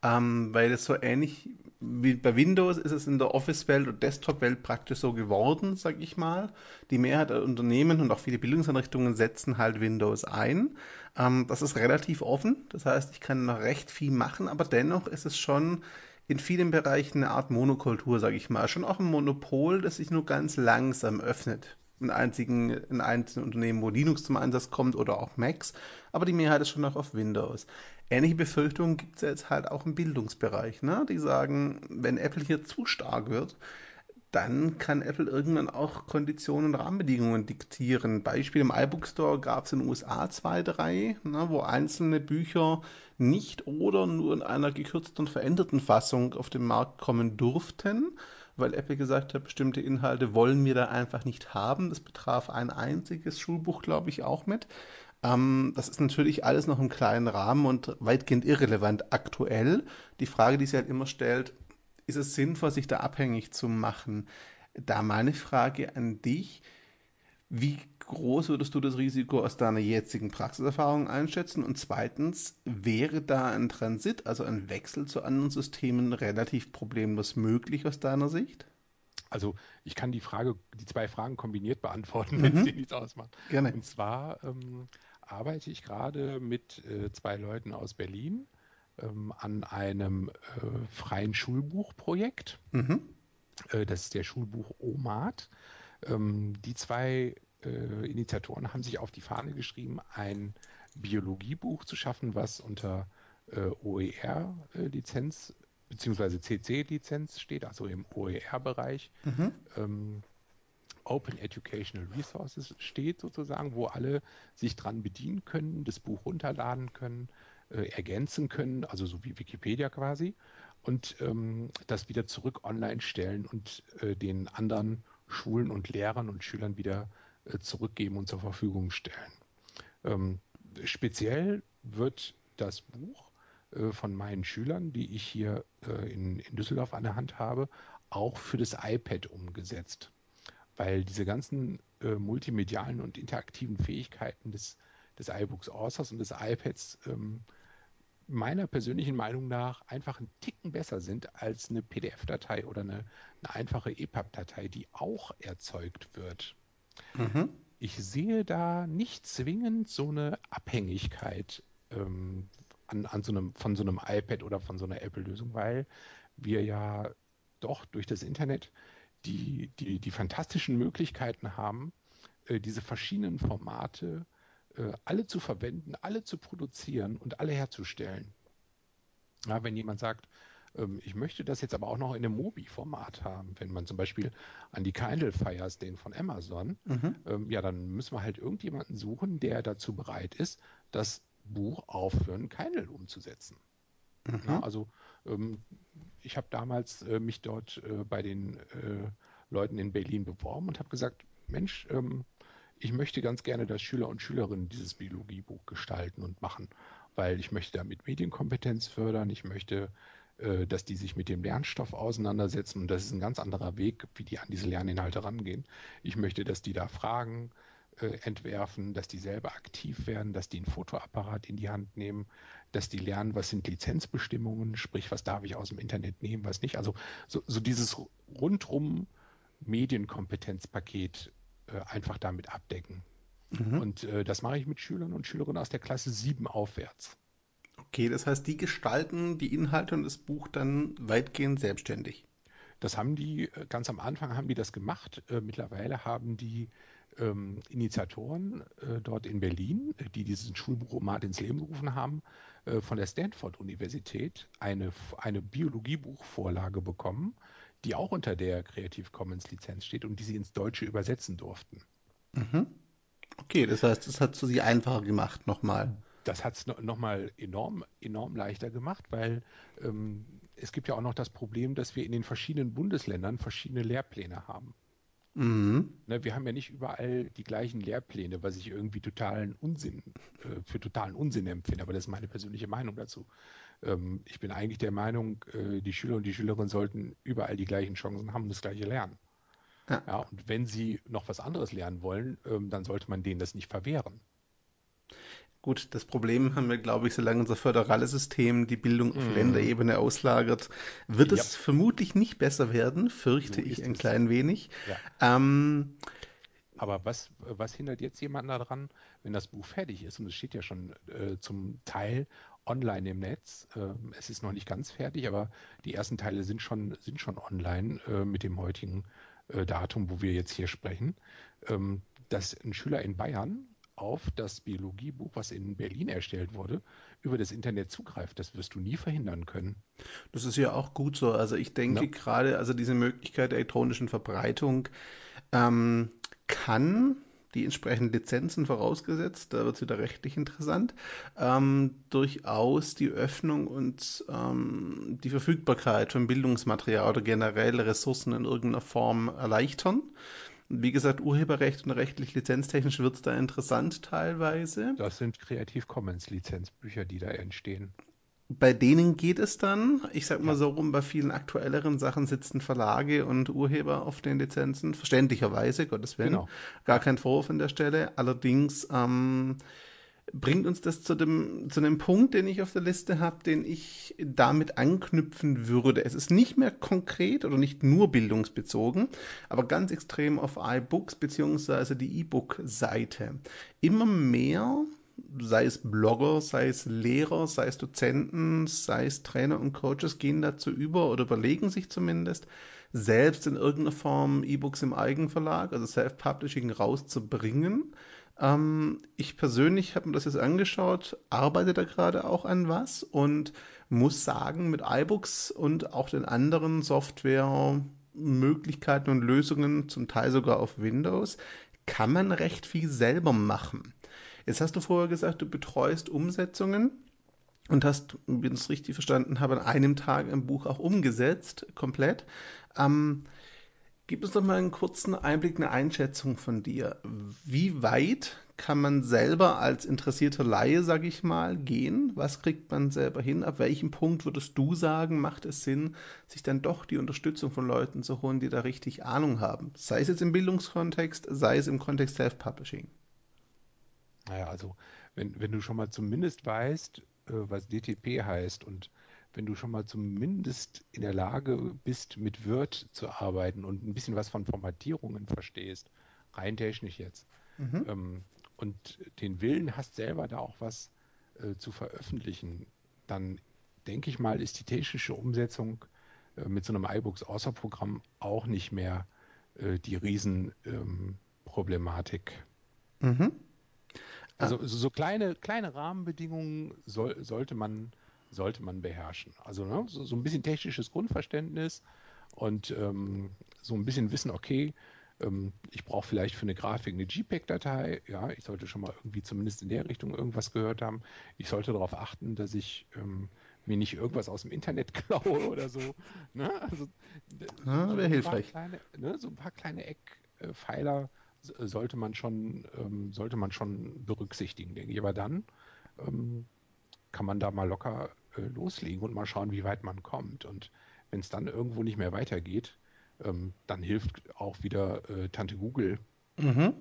ähm, weil es so ähnlich wie bei Windows ist es in der Office-Welt und Desktop-Welt praktisch so geworden, sag ich mal. Die Mehrheit der Unternehmen und auch viele Bildungseinrichtungen setzen halt Windows ein. Ähm, das ist relativ offen, das heißt, ich kann noch recht viel machen, aber dennoch ist es schon in vielen Bereichen eine Art Monokultur, sage ich mal. Schon auch ein Monopol, das sich nur ganz langsam öffnet. In, einzigen, in einzelnen Unternehmen, wo Linux zum Einsatz kommt oder auch Macs, aber die Mehrheit ist schon noch auf Windows. Ähnliche Befürchtungen gibt es jetzt halt auch im Bildungsbereich. Ne? Die sagen, wenn Apple hier zu stark wird, dann kann Apple irgendwann auch Konditionen und Rahmenbedingungen diktieren. Beispiel im iBook Store gab es in den USA zwei, drei, ne, wo einzelne Bücher nicht oder nur in einer gekürzten und veränderten Fassung auf den Markt kommen durften, weil Apple gesagt hat, bestimmte Inhalte wollen wir da einfach nicht haben. Das betraf ein einziges Schulbuch, glaube ich, auch mit. Ähm, das ist natürlich alles noch im kleinen Rahmen und weitgehend irrelevant aktuell. Die Frage, die sich halt immer stellt, ist es sinnvoll, sich da abhängig zu machen? Da meine Frage an dich, wie groß würdest du das Risiko aus deiner jetzigen Praxiserfahrung einschätzen? Und zweitens, wäre da ein Transit, also ein Wechsel zu anderen Systemen relativ problemlos möglich aus deiner Sicht? Also ich kann die Frage, die zwei Fragen kombiniert beantworten, wenn es mhm. dir nichts ausmacht. Gerne. Und zwar ähm, arbeite ich gerade mit äh, zwei Leuten aus Berlin ähm, an einem äh, freien Schulbuchprojekt. Mhm. Äh, das ist der Schulbuch OMAT. Ähm, die zwei äh, Initiatoren haben sich auf die Fahne geschrieben, ein Biologiebuch zu schaffen, was unter äh, OER-Lizenz bzw. CC-Lizenz steht, also im OER-Bereich. Mhm. Ähm, Open Educational Resources steht sozusagen, wo alle sich dran bedienen können, das Buch runterladen können, äh, ergänzen können, also so wie Wikipedia quasi, und ähm, das wieder zurück online stellen und äh, den anderen Schulen und Lehrern und Schülern wieder äh, zurückgeben und zur Verfügung stellen. Ähm, speziell wird das Buch äh, von meinen Schülern, die ich hier äh, in, in Düsseldorf an der Hand habe, auch für das iPad umgesetzt. Weil diese ganzen multimedialen und interaktiven Fähigkeiten des, des iBooks Authors und des iPads ähm, meiner persönlichen Meinung nach einfach einen Ticken besser sind als eine PDF-Datei oder eine, eine einfache EPUB-Datei, die auch erzeugt wird. Mhm. Ich sehe da nicht zwingend so eine Abhängigkeit ähm, an, an so einem, von so einem iPad oder von so einer Apple-Lösung, weil wir ja doch durch das Internet die, die, die fantastischen Möglichkeiten haben, äh, diese verschiedenen Formate äh, alle zu verwenden, alle zu produzieren und alle herzustellen. Ja, wenn jemand sagt, ähm, ich möchte das jetzt aber auch noch in einem Mobi-Format haben, wenn man zum Beispiel an die Kindle Fires, den von Amazon, mhm. ähm, ja, dann müssen wir halt irgendjemanden suchen, der dazu bereit ist, das Buch auch für einen Kindle umzusetzen. Mhm. Ja, also ähm, ich habe damals äh, mich dort äh, bei den äh, Leuten in Berlin beworben und habe gesagt, Mensch, ähm, ich möchte ganz gerne, dass Schüler und Schülerinnen dieses Biologiebuch gestalten und machen, weil ich möchte damit Medienkompetenz fördern, ich möchte äh, dass die sich mit dem Lernstoff auseinandersetzen und das ist ein ganz anderer Weg, wie die an diese Lerninhalte rangehen. Ich möchte, dass die da Fragen äh, entwerfen, dass die selber aktiv werden, dass die einen Fotoapparat in die Hand nehmen, dass die lernen, was sind Lizenzbestimmungen, sprich, was darf ich aus dem Internet nehmen, was nicht. Also so, so dieses rundrum Medienkompetenzpaket äh, einfach damit abdecken. Mhm. Und äh, das mache ich mit Schülern und Schülerinnen aus der Klasse 7 aufwärts. Okay, das heißt, die gestalten die Inhalte und das Buch dann weitgehend selbstständig. Das haben die, äh, ganz am Anfang haben die das gemacht. Äh, mittlerweile haben die ähm, Initiatoren äh, dort in Berlin, die diesen Schulbuchroman ins Leben gerufen haben, äh, von der Stanford-Universität eine, eine Biologiebuchvorlage bekommen, die auch unter der Creative Commons Lizenz steht und die sie ins Deutsche übersetzen durften. Mhm. Okay, das heißt, das hat es für sie einfacher gemacht nochmal. Das hat es no, nochmal enorm, enorm leichter gemacht, weil ähm, es gibt ja auch noch das Problem, dass wir in den verschiedenen Bundesländern verschiedene Lehrpläne haben. Mhm. Ne, wir haben ja nicht überall die gleichen Lehrpläne, was ich irgendwie totalen Unsinn, äh, für totalen Unsinn empfinde, aber das ist meine persönliche Meinung dazu. Ähm, ich bin eigentlich der Meinung, äh, die Schüler und die Schülerinnen sollten überall die gleichen Chancen haben und das gleiche lernen. Ja. ja und wenn sie noch was anderes lernen wollen, ähm, dann sollte man denen das nicht verwehren. Gut, das Problem haben wir, glaube ich, solange unser föderales System die Bildung auf mm. Länderebene auslagert, wird ja. es vermutlich nicht besser werden, fürchte so ich ein es. klein wenig. Ja. Ähm, aber was, was hindert jetzt jemanden daran, wenn das Buch fertig ist? Und es steht ja schon äh, zum Teil online im Netz. Äh, es ist noch nicht ganz fertig, aber die ersten Teile sind schon, sind schon online äh, mit dem heutigen äh, Datum, wo wir jetzt hier sprechen. Ähm, dass ein Schüler in Bayern auf das Biologiebuch, was in Berlin erstellt wurde, über das Internet zugreift. Das wirst du nie verhindern können. Das ist ja auch gut so. Also ich denke ja. gerade, also diese Möglichkeit der elektronischen Verbreitung ähm, kann die entsprechenden Lizenzen vorausgesetzt, da wird es wieder rechtlich interessant, ähm, durchaus die Öffnung und ähm, die Verfügbarkeit von Bildungsmaterial oder generell Ressourcen in irgendeiner Form erleichtern. Wie gesagt, Urheberrecht und rechtlich lizenztechnisch wird es da interessant teilweise. Das sind Creative Commons Lizenzbücher, die da entstehen. Bei denen geht es dann, ich sag mal ja. so rum, bei vielen aktuelleren Sachen sitzen Verlage und Urheber auf den Lizenzen, verständlicherweise, Gottes Willen. Genau. Gar kein Vorwurf an der Stelle. Allerdings ähm, bringt uns das zu dem, zu dem Punkt, den ich auf der Liste habe, den ich damit anknüpfen würde. Es ist nicht mehr konkret oder nicht nur bildungsbezogen, aber ganz extrem auf iBooks beziehungsweise die E-Book-Seite. Immer mehr sei es Blogger, sei es Lehrer, sei es Dozenten, sei es Trainer und Coaches, gehen dazu über oder überlegen sich zumindest, selbst in irgendeiner Form E-Books im Eigenverlag, also Self-Publishing rauszubringen. Ähm, ich persönlich habe mir das jetzt angeschaut, arbeite da gerade auch an was und muss sagen, mit iBooks und auch den anderen Software-Möglichkeiten und Lösungen, zum Teil sogar auf Windows, kann man recht viel selber machen. Jetzt hast du vorher gesagt, du betreust Umsetzungen und hast, wenn ich es richtig verstanden habe, an einem Tag ein Buch auch umgesetzt, komplett. Ähm, Gib uns doch mal einen kurzen Einblick, eine Einschätzung von dir. Wie weit kann man selber als interessierter Laie, sag ich mal, gehen? Was kriegt man selber hin? Ab welchem Punkt würdest du sagen, macht es Sinn, sich dann doch die Unterstützung von Leuten zu holen, die da richtig Ahnung haben? Sei es jetzt im Bildungskontext, sei es im Kontext Self-Publishing. Naja, also wenn, wenn du schon mal zumindest weißt, äh, was DTP heißt und wenn du schon mal zumindest in der Lage bist, mit Word zu arbeiten und ein bisschen was von Formatierungen verstehst, rein technisch jetzt, mhm. ähm, und den Willen hast, selber da auch was äh, zu veröffentlichen, dann denke ich mal, ist die technische Umsetzung äh, mit so einem iBooks Außerprogramm auch nicht mehr äh, die Riesenproblematik. Ähm, mhm. Also so, so kleine, kleine Rahmenbedingungen soll, sollte man sollte man beherrschen. Also ne, so, so, ein bisschen technisches Grundverständnis und ähm, so ein bisschen wissen, okay, ähm, ich brauche vielleicht für eine Grafik eine JPEG-Datei. Ja, ich sollte schon mal irgendwie zumindest in der Richtung irgendwas gehört haben. Ich sollte darauf achten, dass ich ähm, mir nicht irgendwas aus dem Internet klaue oder so. Ne? Also, ah, so wäre hilfreich. Kleine, ne, so ein paar kleine Eckpfeiler sollte man schon, ähm, sollte man schon berücksichtigen, denke ich. Aber dann ähm, kann man da mal locker äh, loslegen und mal schauen, wie weit man kommt. Und wenn es dann irgendwo nicht mehr weitergeht, ähm, dann hilft auch wieder äh, Tante Google. Mhm.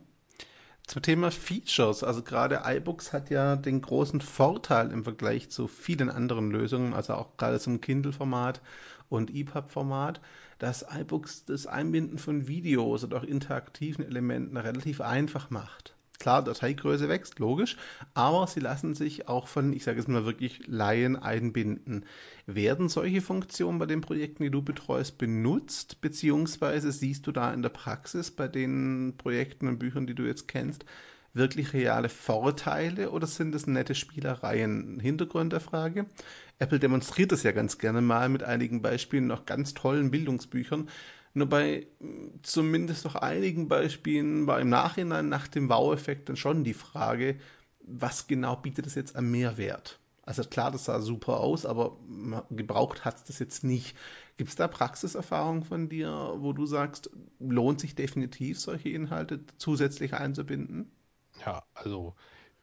Zum Thema Features, also gerade iBooks hat ja den großen Vorteil im Vergleich zu vielen anderen Lösungen, also auch gerade zum Kindle-Format und EPUB-Format, dass iBooks das Einbinden von Videos oder auch interaktiven Elementen relativ einfach macht. Klar, Dateigröße wächst, logisch, aber sie lassen sich auch von, ich sage es mal wirklich, Laien einbinden. Werden solche Funktionen bei den Projekten, die du betreust, benutzt, beziehungsweise siehst du da in der Praxis bei den Projekten und Büchern, die du jetzt kennst, wirklich reale Vorteile oder sind es nette Spielereien? Hintergrund der Frage. Apple demonstriert es ja ganz gerne mal mit einigen Beispielen noch ganz tollen Bildungsbüchern, nur bei zumindest noch einigen Beispielen war im Nachhinein nach dem Wow-Effekt dann schon die Frage, was genau bietet es jetzt an Mehrwert? Also klar, das sah super aus, aber gebraucht hat es das jetzt nicht. Gibt es da Praxiserfahrungen von dir, wo du sagst, lohnt sich definitiv solche Inhalte zusätzlich einzubinden? Ja, also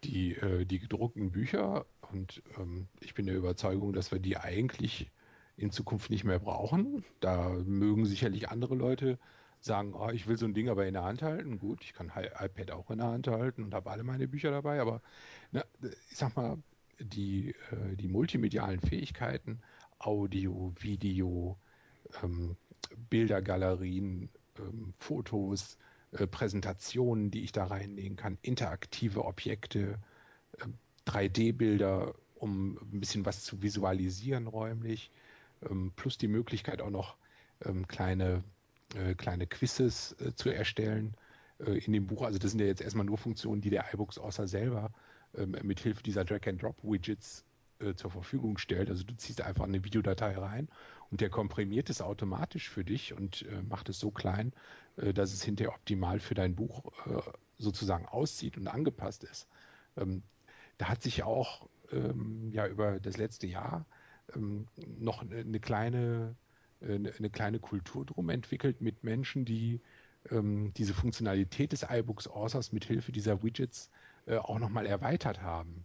die, äh, die gedruckten Bücher und ähm, ich bin der Überzeugung, dass wir die eigentlich in Zukunft nicht mehr brauchen. Da mögen sicherlich andere Leute sagen, oh, ich will so ein Ding aber in der Hand halten. Gut, ich kann iPad auch in der Hand halten und habe alle meine Bücher dabei, aber na, ich sag mal, die, äh, die multimedialen Fähigkeiten, Audio, Video, ähm, Bildergalerien, ähm, Fotos, äh, Präsentationen, die ich da reinlegen kann, interaktive Objekte, äh, 3D-Bilder, um ein bisschen was zu visualisieren räumlich, ähm, plus die Möglichkeit auch noch ähm, kleine, äh, kleine Quizzes äh, zu erstellen in dem Buch. Also das sind ja jetzt erstmal nur Funktionen, die der iBooks außer selber ähm, mit Hilfe dieser Drag-and-Drop-Widgets zur Verfügung stellt. Also du ziehst einfach eine Videodatei rein und der komprimiert es automatisch für dich und äh, macht es so klein, dass es hinterher optimal für dein Buch sozusagen aussieht und angepasst ist. Ähm, da hat sich auch ähm, ja über das letzte Jahr ähm, noch eine kleine, äh, eine kleine Kultur drum entwickelt mit Menschen, die ähm, diese Funktionalität des iBooks Authors mit Hilfe dieser Widgets äh, auch nochmal erweitert haben.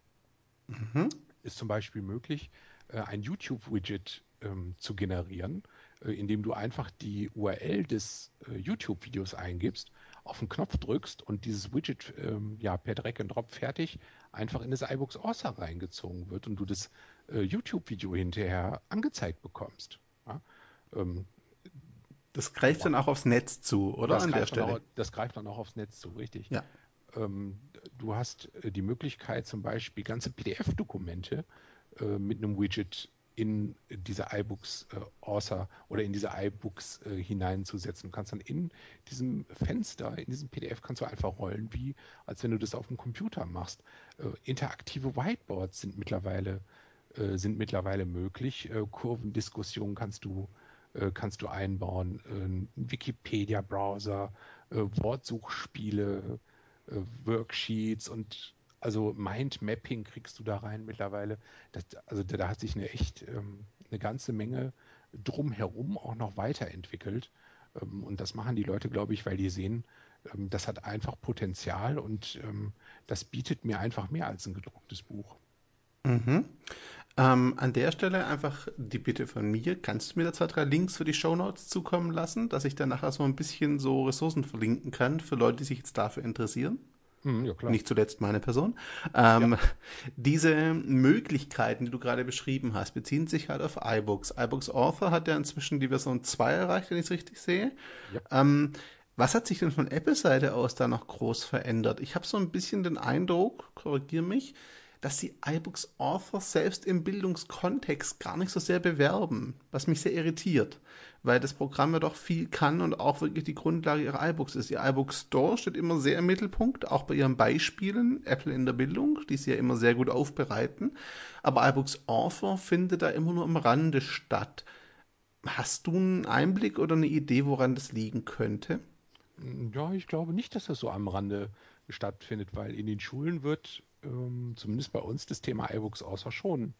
Mhm. Ist zum Beispiel möglich, äh, ein YouTube-Widget ähm, zu generieren, äh, indem du einfach die URL des äh, YouTube-Videos eingibst, auf den Knopf drückst und dieses Widget ähm, ja per Drag and Drop fertig einfach in das iBooks Author reingezogen wird und du das äh, YouTube-Video hinterher angezeigt bekommst. Ja? Ähm, das greift dann auch aufs Netz zu, oder? An der Stelle. Auch, das greift dann auch aufs Netz zu, richtig. Ja. Ähm, du hast äh, die Möglichkeit, zum Beispiel ganze PDF-Dokumente äh, mit einem Widget in diese iBooks äh, Author oder in diese iBooks äh, hineinzusetzen. Du kannst dann in diesem Fenster, in diesem PDF kannst du einfach rollen, wie als wenn du das auf dem Computer machst. Äh, interaktive Whiteboards sind mittlerweile äh, sind mittlerweile möglich. Äh, Kurvendiskussionen kannst du, äh, kannst du einbauen, äh, Wikipedia-Browser, äh, Wortsuchspiele, Worksheets und also Mindmapping kriegst du da rein mittlerweile. Das, also da, da, hat sich eine echt ähm, eine ganze Menge drumherum auch noch weiterentwickelt. Ähm, und das machen die Leute, glaube ich, weil die sehen, ähm, das hat einfach Potenzial und ähm, das bietet mir einfach mehr als ein gedrucktes Buch. Mhm. Ähm, an der Stelle einfach die Bitte von mir, kannst du mir da zwei, drei Links für die Shownotes zukommen lassen, dass ich dann nachher so ein bisschen so Ressourcen verlinken kann für Leute, die sich jetzt dafür interessieren? Mhm, ja. Nicht zuletzt meine Person. Ähm, ja. Diese Möglichkeiten, die du gerade beschrieben hast, beziehen sich halt auf iBooks. iBooks Author hat ja inzwischen die Version 2 erreicht, wenn ich es richtig sehe. Ja. Ähm, was hat sich denn von Apple-Seite aus da noch groß verändert? Ich habe so ein bisschen den Eindruck, korrigiere mich, dass sie iBooks Author selbst im Bildungskontext gar nicht so sehr bewerben, was mich sehr irritiert, weil das Programm ja doch viel kann und auch wirklich die Grundlage ihrer iBooks ist. Ihr iBook Store steht immer sehr im Mittelpunkt, auch bei ihren Beispielen, Apple in der Bildung, die sie ja immer sehr gut aufbereiten, aber iBooks Author findet da immer nur am Rande statt. Hast du einen Einblick oder eine Idee, woran das liegen könnte? Ja, ich glaube nicht, dass das so am Rande stattfindet, weil in den Schulen wird ähm, zumindest bei uns das Thema iBooks außer schon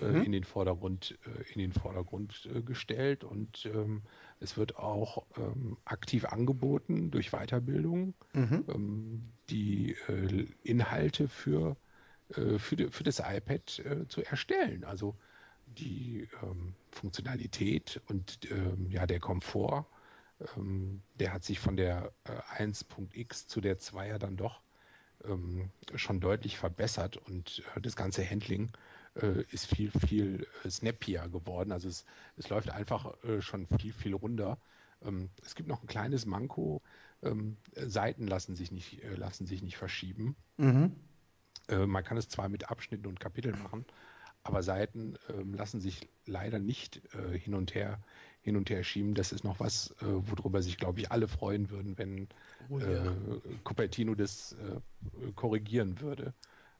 äh, mhm. in den Vordergrund, äh, in den Vordergrund äh, gestellt und ähm, es wird auch ähm, aktiv angeboten durch Weiterbildung mhm. Ähm, die äh, Inhalte für, äh, für, die, für, das iPad äh, zu erstellen. Also die ähm, Funktionalität und ähm, ja, der Komfort, der hat sich von der äh, 1.x zu der 2er dann doch ähm, schon deutlich verbessert und äh, das ganze Handling äh, ist viel, viel äh, snappier geworden. Also es, es läuft einfach äh, schon viel, viel runder. Ähm, es gibt noch ein kleines Manko. Ähm, Seiten lassen sich nicht, äh, lassen sich nicht verschieben. Mhm. Äh, man kann es zwar mit Abschnitten und Kapiteln machen, aber Seiten ähm, lassen sich leider nicht äh, hin und her hin und her schieben. Das ist noch was, äh, worüber sich, glaube ich, alle freuen würden, wenn oh, ja. äh, Cupertino das äh, korrigieren würde.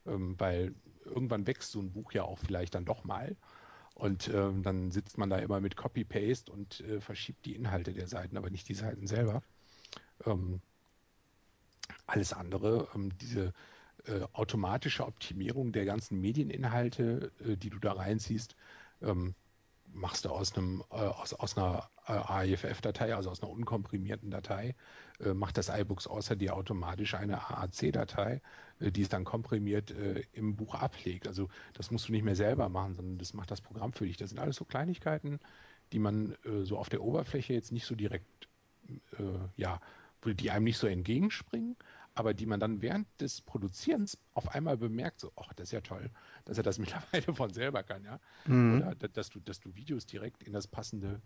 Ähm, weil irgendwann wächst so ein Buch ja auch vielleicht dann doch mal. Und ähm, dann sitzt man da immer mit Copy-Paste und äh, verschiebt die Inhalte der Seiten, aber nicht die Seiten selber. Ähm, alles andere, ähm, diese äh, automatische Optimierung der ganzen Medieninhalte, äh, die du da reinziehst, ähm, machst du aus einem äh, aus, aus einer äh, AIFF-Datei, also aus einer unkomprimierten Datei, äh, macht das iBooks außer dir automatisch eine AAC-Datei, äh, die es dann komprimiert äh, im Buch ablegt. Also das musst du nicht mehr selber machen, sondern das macht das Programm für dich. Das sind alles so Kleinigkeiten, die man äh, so auf der Oberfläche jetzt nicht so direkt, ja, die einem nicht so entgegenspringen, aber die man dann während des Produzierens auf einmal bemerkt, so, ach, das ist ja toll, dass er das mittlerweile von selber kann, ja. Mhm. Oder dass du, dass du Videos direkt in das passende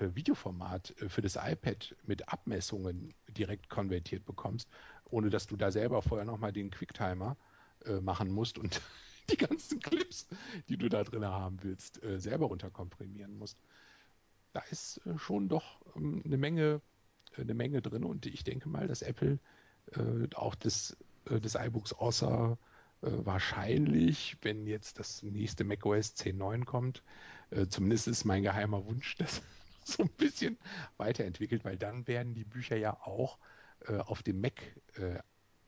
äh, Videoformat äh, für das iPad mit Abmessungen direkt konvertiert bekommst, ohne dass du da selber vorher nochmal den Quicktimer äh, machen musst und die ganzen Clips, die du da drin haben willst, äh, selber runterkomprimieren musst. Da ist äh, schon doch ähm, eine Menge, äh, eine Menge drin und ich denke mal, dass Apple äh, auch des, äh, des iBooks außer äh, wahrscheinlich, wenn jetzt das nächste macOS 10.9 kommt, äh, zumindest ist mein geheimer Wunsch, dass so ein bisschen weiterentwickelt, weil dann werden die Bücher ja auch äh, auf dem Mac äh,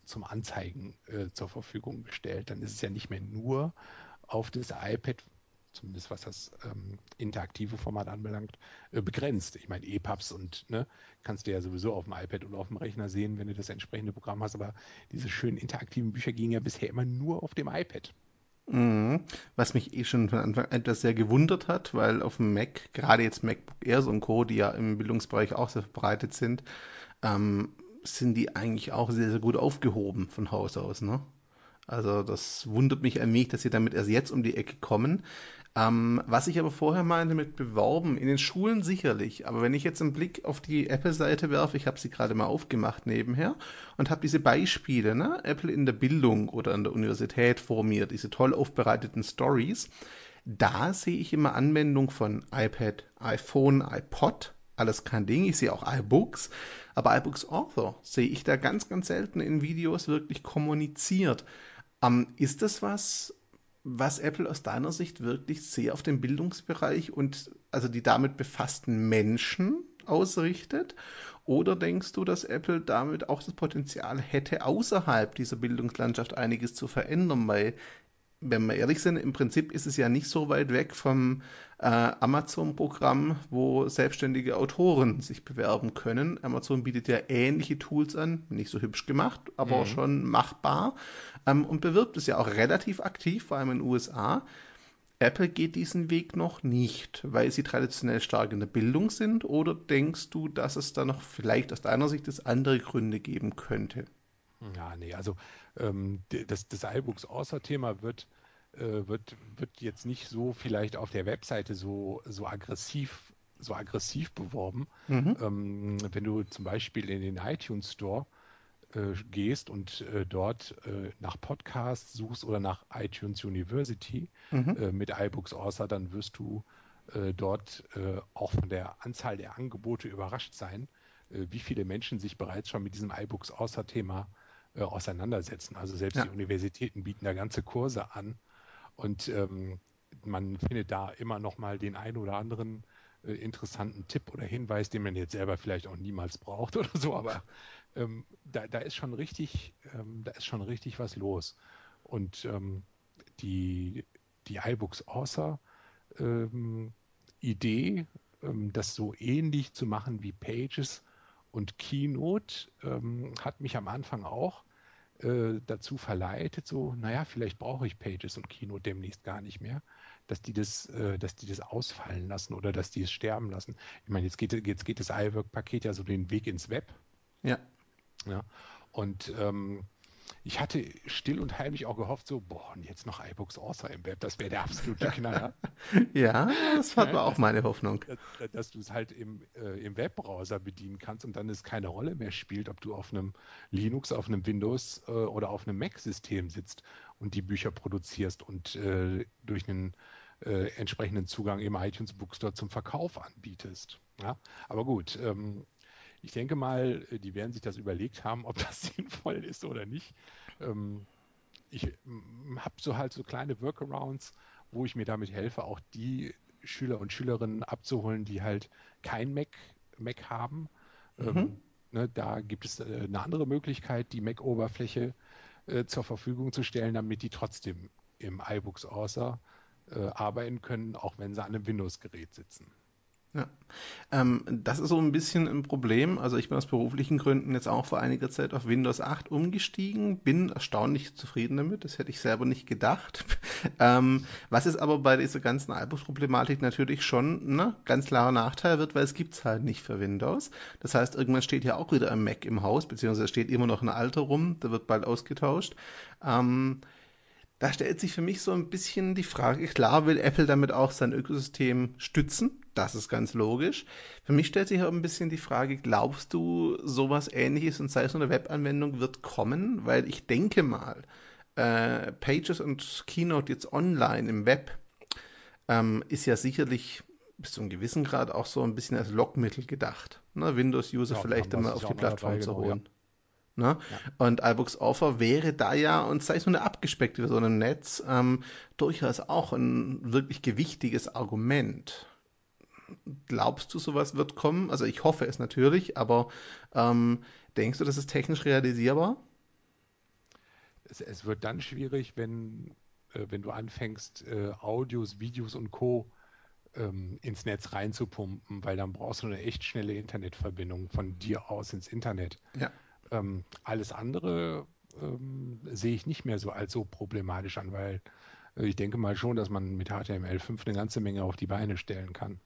zum Anzeigen zur Verfügung gestellt. Dann ist es ja nicht mehr nur auf das iPad, zumindest was das ähm, interaktive Format anbelangt, äh, begrenzt. Ich meine, EPUBs und ne, kannst du ja sowieso auf dem iPad oder auf dem Rechner sehen, wenn du das entsprechende Programm hast, aber diese schönen interaktiven Bücher gingen ja bisher immer nur auf dem iPad. Mhm. Was mich eh schon von Anfang an etwas sehr gewundert hat, weil auf dem Mac, gerade jetzt MacBook Airs und Co., die ja im Bildungsbereich auch sehr verbreitet sind, ähm, sind die eigentlich auch sehr, sehr gut aufgehoben von Haus aus. Ne? Also das wundert mich ein wenig, dass sie damit erst jetzt um die Ecke kommen. Ähm, was ich aber vorher meinte mit beworben, in den Schulen sicherlich, aber wenn ich jetzt einen Blick auf die Apple-Seite werfe, ich habe sie gerade mal aufgemacht nebenher und habe diese Beispiele, ne? Apple in der Bildung oder an der Universität vor mir, diese toll aufbereiteten Stories, da sehe ich immer Anwendung von iPad, iPhone, iPod, alles kein Ding. Ich sehe auch iBooks, aber iBooks Author sehe ich da ganz, ganz selten in Videos wirklich kommuniziert. Ähm, ist das was, was Apple aus deiner Sicht wirklich sehr auf den Bildungsbereich und also die damit befassten Menschen ausrichtet? Oder denkst du, dass Apple damit auch das Potenzial hätte, außerhalb dieser Bildungslandschaft einiges zu verändern? Weil wenn wir ehrlich sind, im Prinzip ist es ja nicht so weit weg vom äh, Amazon-Programm, wo selbstständige Autoren sich bewerben können. Amazon bietet ja ähnliche Tools an, nicht so hübsch gemacht, aber mhm. schon machbar ähm, und bewirbt es ja auch relativ aktiv, vor allem in den USA. Apple geht diesen Weg noch nicht, weil sie traditionell stark in der Bildung sind, oder denkst du, dass es da noch vielleicht aus deiner Sicht es andere Gründe geben könnte? Ja, nee, also ähm, das, das iBooks Author-Thema wird, äh, wird, wird jetzt nicht so vielleicht auf der Webseite so, so aggressiv so aggressiv beworben. Mhm. Ähm, wenn du zum Beispiel in den iTunes Store äh, gehst und äh, dort äh, nach Podcasts suchst oder nach iTunes University mhm. Äh, mit iBooks Author, dann wirst du äh, dort auch von der Anzahl der Angebote überrascht sein, wie viele Menschen sich bereits schon mit diesem iBooks Author Thema äh, auseinandersetzen. Also selbst ja. die Universitäten bieten da ganze Kurse an und ähm, man findet da immer noch mal den einen oder anderen äh, interessanten Tipp oder Hinweis, den man jetzt selber vielleicht auch niemals braucht oder so, aber ähm, da, da, ist schon richtig, ähm, da ist schon richtig was los. Und ähm, die, die iBooks Author ähm, Idee, ähm, das so ähnlich zu machen wie Pages, und Keynote ähm, hat mich am Anfang auch äh, dazu verleitet, so, naja, vielleicht brauche ich Pages und Keynote demnächst gar nicht mehr. dass die das, äh, dass die das ausfallen lassen oder dass die es sterben lassen. Ich meine, jetzt geht, jetzt geht das iWork-Paket ja so den Weg ins Web. Ja. Ja. Und ähm, ich hatte still und heimlich auch gehofft, so, boah, und jetzt noch iBooks Author im Web, das wäre der absolute Knaller. ja, das war ja, auch meine Hoffnung. Dass, dass du es halt im, äh, im Webbrowser bedienen kannst und dann es keine Rolle mehr spielt, ob du auf einem Linux, auf einem Windows äh, oder auf einem Mac-System sitzt und die Bücher produzierst und äh, durch einen äh, entsprechenden Zugang im iTunes Bookstore zum Verkauf anbietest. Ja? Aber gut, ähm, ich denke mal, äh, die werden sich das überlegt haben, ob das sinnvoll ist oder nicht. Ähm, ich habe so halt so kleine Workarounds, wo ich mir damit helfe, auch die Schüler und Schülerinnen abzuholen, die halt kein Mac, Mac haben. Mhm. Ähm, ne, da gibt es äh, eine andere Möglichkeit, die Mac-Oberfläche äh, zur Verfügung zu stellen, damit die trotzdem im iBooks Author äh, arbeiten können, auch wenn sie an einem Windows-Gerät sitzen. Ja, ähm, das ist so ein bisschen ein Problem. Also ich bin aus beruflichen Gründen jetzt auch vor einiger Zeit auf Windows 8 umgestiegen, bin erstaunlich zufrieden damit. Das hätte ich selber nicht gedacht. ähm, was ist aber bei dieser ganzen iBooks-Problematik natürlich schon ne, ganz klarer Nachteil wird, weil es gibt's halt nicht für Windows. Das heißt, irgendwann steht ja auch wieder ein Mac im Haus, beziehungsweise steht immer noch ein alter rum, der wird bald ausgetauscht. Ähm, da stellt sich für mich so ein bisschen die Frage, klar will Apple damit auch sein Ökosystem stützen, das ist ganz logisch. Für mich stellt sich auch ein bisschen die Frage, glaubst du, sowas ähnliches und sei es eine Webanwendung wird kommen? Weil ich denke mal, äh, Pages und Keynote jetzt online im Web ähm, ist ja sicherlich bis zu einem gewissen Grad auch so ein bisschen als Lockmittel gedacht. Ne? Windows-User ja, vielleicht einmal auf die Plattform zu holen. Ja. Ne? Ja. Und iBooks Offer wäre da ja, und sei es nur eine abgespeckte Version im Netz, ähm, durchaus auch ein wirklich gewichtiges Argument. Glaubst du, sowas wird kommen? Also ich hoffe es natürlich, aber ähm, denkst du, das ist technisch realisierbar? Es, es wird dann schwierig, wenn, äh, wenn du anfängst, äh, Audios, Videos und Co. Ähm, ins Netz reinzupumpen, weil dann brauchst du eine echt schnelle Internetverbindung von dir aus ins Internet. Ja. Ähm, alles andere ähm, sehe ich nicht mehr so als so problematisch an, weil äh, ich denke mal schon, dass man mit HTML5 eine ganze Menge auf die Beine stellen kann.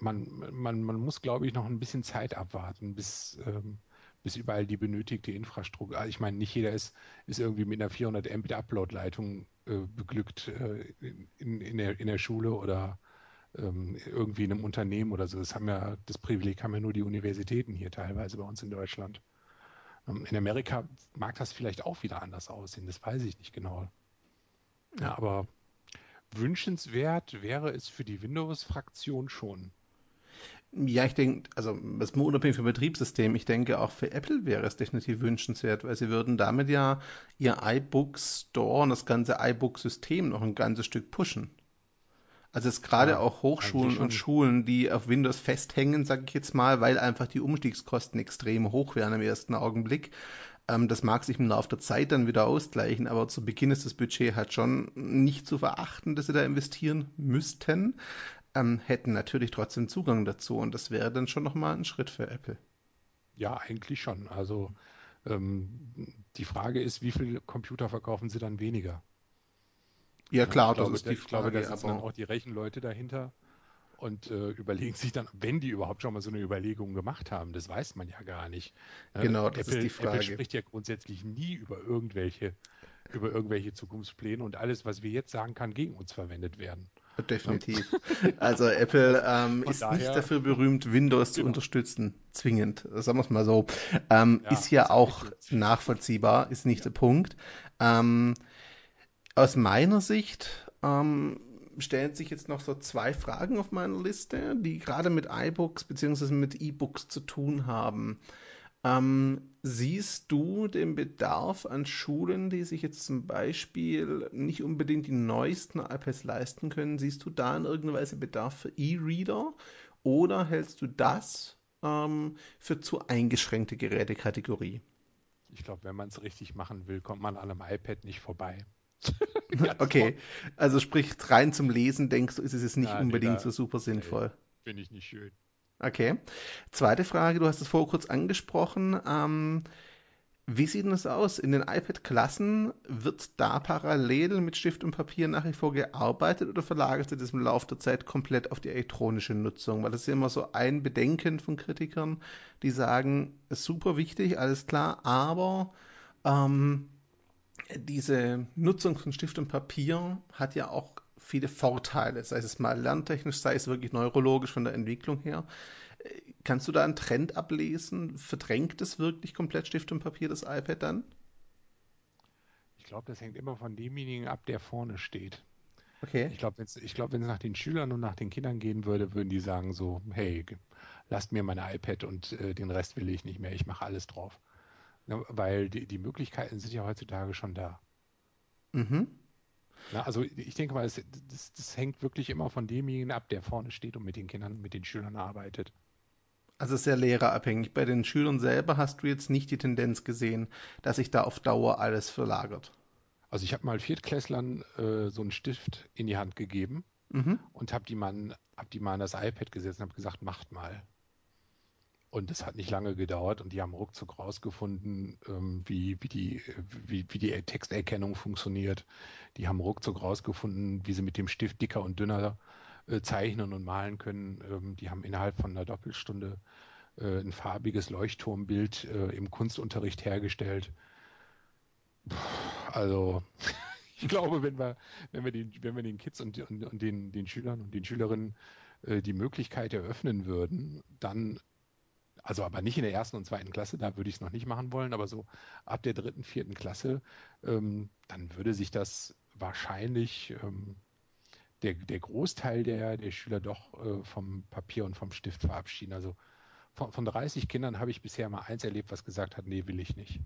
Man, man, man muss, glaube ich, noch ein bisschen Zeit abwarten, bis, ähm, bis überall die benötigte Infrastruktur. Also ich meine, nicht jeder ist, ist irgendwie mit einer 400 Mbit Upload-Leitung äh, beglückt äh, in, in, der, in der Schule oder ähm, irgendwie in einem Unternehmen oder so. Das haben ja, das Privileg haben ja nur die Universitäten hier teilweise bei uns in Deutschland. Ähm, in Amerika mag das vielleicht auch wieder anders aussehen, das weiß ich nicht genau. Ja, aber wünschenswert wäre es für die Windows-Fraktion schon. Ja, ich denke, also das ist unabhängig vom Betriebssystem, ich denke auch für Apple wäre es definitiv wünschenswert, weil sie würden damit ja ihr iBook Store und das ganze iBook-System noch ein ganzes Stück pushen. Also es gerade ja, auch Hochschulen und Schulen, die auf Windows festhängen, sage ich jetzt mal, weil einfach die Umstiegskosten extrem hoch wären im ersten Augenblick. Ähm, das mag sich im Laufe der Zeit dann wieder ausgleichen, aber zu Beginn ist das Budget halt schon nicht zu verachten, dass sie da investieren müssten. Ähm, hätten natürlich trotzdem Zugang dazu und das wäre dann schon nochmal ein Schritt für Apple. Ja, eigentlich schon. Also ähm, die Frage ist, wie viele Computer verkaufen sie dann weniger? Ja, klar, das glaube, ist die Frage. Ich glaube, da sitzen dann auch die Rechenleute dahinter und äh, überlegen sich dann, wenn die überhaupt schon mal so eine Überlegung gemacht haben, das weiß man ja gar nicht. Ne? Genau, das Apple, ist die Frage. Apple spricht ja grundsätzlich nie über irgendwelche, über irgendwelche Zukunftspläne und alles, was wir jetzt sagen, kann gegen uns verwendet werden. Definitiv. Also Apple ähm, ist daher, nicht dafür berühmt, Windows genau. zu unterstützen, zwingend. Sagen wir es mal so. Ähm, ja, ist ja auch nachvollziehbar, ist nicht ja. der Punkt. Ähm, aus meiner Sicht ähm, stellen sich jetzt noch so zwei Fragen auf meiner Liste, die gerade mit iBooks bzw. mit E-Books zu tun haben. Ähm, siehst du den Bedarf an Schulen, die sich jetzt zum Beispiel nicht unbedingt die neuesten iPads leisten können? Siehst du da in irgendeiner Weise Bedarf für E-Reader? Oder hältst du das ähm, für zu eingeschränkte Gerätekategorie? Ich glaube, wenn man es richtig machen will, kommt man an einem iPad nicht vorbei. okay, also sprich rein zum Lesen denkst du, ist es jetzt nicht ja, unbedingt nee, so super sinnvoll. Nee, Finde ich nicht schön. Okay. Zweite Frage, du hast es vorher kurz angesprochen. Ähm, Wie sieht denn das aus? In den iPad-Klassen wird da parallel mit Stift und Papier nach wie vor gearbeitet oder verlagert sich das im Laufe der Zeit komplett auf die elektronische Nutzung? Weil das ist ja immer so ein Bedenken von Kritikern, die sagen, ist super wichtig, alles klar, aber ähm, diese Nutzung von Stift und Papier hat ja auch viele Vorteile, sei es mal lerntechnisch, sei es wirklich neurologisch von der Entwicklung her. Kannst du da einen Trend ablesen? Verdrängt es wirklich komplett Stift und Papier das iPad dann? Ich glaube, das hängt immer von demjenigen ab, der vorne steht. Okay. Ich glaube, wenn es nach den Schülern und nach den Kindern gehen würde, würden die sagen so, hey, lasst mir mein iPad und äh, den Rest will ich nicht mehr, ich mache alles drauf. Ja, weil die, die Möglichkeiten sind ja heutzutage schon da. Mhm. Na, also ich denke mal, das, das, das hängt wirklich immer von demjenigen ab, der vorne steht und mit den Kindern, mit den Schülern arbeitet. Also sehr lehrerabhängig. Bei den Schülern selber hast du jetzt nicht die Tendenz gesehen, dass sich da auf Dauer alles verlagert. Also ich habe mal Viertklässlern äh, so einen Stift in die Hand gegeben Mhm. und habe die, mal- hab die mal an das iPad gesetzt und habe gesagt, macht mal. Und das hat nicht lange gedauert und die haben ruckzuck rausgefunden, ähm, wie, wie, die, wie, wie die Texterkennung funktioniert. Die haben ruckzuck rausgefunden, wie sie mit dem Stift dicker und dünner äh, zeichnen und malen können. Ähm, die haben innerhalb von einer Doppelstunde äh, ein farbiges Leuchtturmbild äh, im Kunstunterricht hergestellt. Puh, Also, ich glaube, wenn wir, wenn wir den, wenn wir den Kids und, und, und den, den Schülern und den Schülerinnen äh, die Möglichkeit eröffnen würden, dann, also aber nicht in der ersten und zweiten Klasse, da würde ich es noch nicht machen wollen, aber so ab der dritten, vierten Klasse, ähm, dann würde sich das wahrscheinlich ähm, der, der Großteil der, der Schüler doch äh, vom Papier und vom Stift verabschieden. Also von, von 30 Kindern habe ich bisher mal eins erlebt, was gesagt hat, nee, will ich nicht.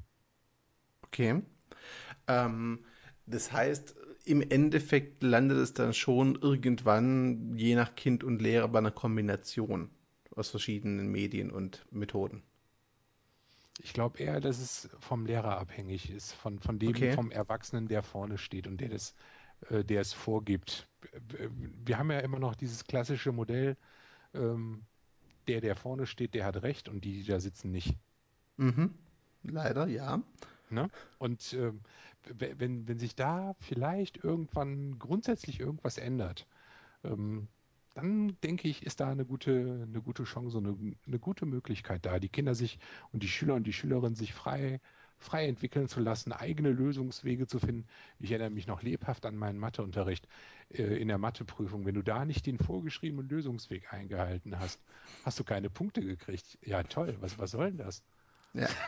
Okay. Ähm, das heißt, im Endeffekt landet es dann schon irgendwann, je nach Kind und Lehrer, bei einer Kombination aus verschiedenen Medien und Methoden. Ich glaube eher, dass es vom Lehrer abhängig ist, von, von dem, Okay. vom Erwachsenen, der vorne steht und der das, äh, der es vorgibt. Wir haben ja immer noch dieses klassische Modell, ähm, der, der vorne steht, der hat recht und die, die da sitzen, nicht. Mhm. Leider, ja. Ne? Und w- wenn, wenn sich da vielleicht irgendwann grundsätzlich irgendwas ändert, ähm, dann denke ich, ist da eine gute, eine gute Chance, eine, eine gute Möglichkeit da, die Kinder sich und die Schüler und die Schülerinnen sich frei, frei entwickeln zu lassen, eigene Lösungswege zu finden. Ich erinnere mich noch lebhaft an meinen Matheunterricht äh, in der Matheprüfung. Wenn du da nicht den vorgeschriebenen Lösungsweg eingehalten hast, hast du keine Punkte gekriegt. Ja, toll, was, was soll denn das? Ja.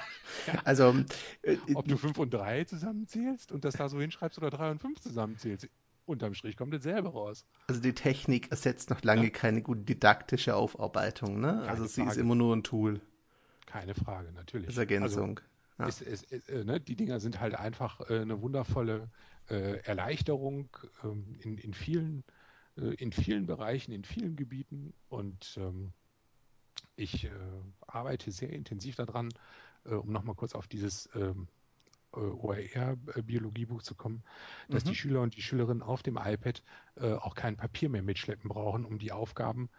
Also, äh, Ob du 5 und 3 zusammenzählst und das da so hinschreibst oder 3 und 5 zusammenzählst, unterm Strich kommt dasselbe raus. also die Technik ersetzt noch lange Ja. keine gute didaktische Aufarbeitung, ne? Also Keine sie ist Frage. immer nur ein Tool Keine Frage, natürlich. als Ergänzung. Ja. Also, es, es, es, äh, ne, die Dinger sind halt einfach äh, eine wundervolle äh, Erleichterung ähm, in, in, vielen, äh, in vielen Bereichen, in vielen Gebieten und ähm, ich äh, arbeite sehr intensiv daran, äh, um nochmal kurz auf dieses ähm, äh, OER-Biologiebuch zu kommen, dass Mhm. die Schüler und die Schülerinnen auf dem iPad äh, auch kein Papier mehr mitschleppen brauchen, um die Aufgaben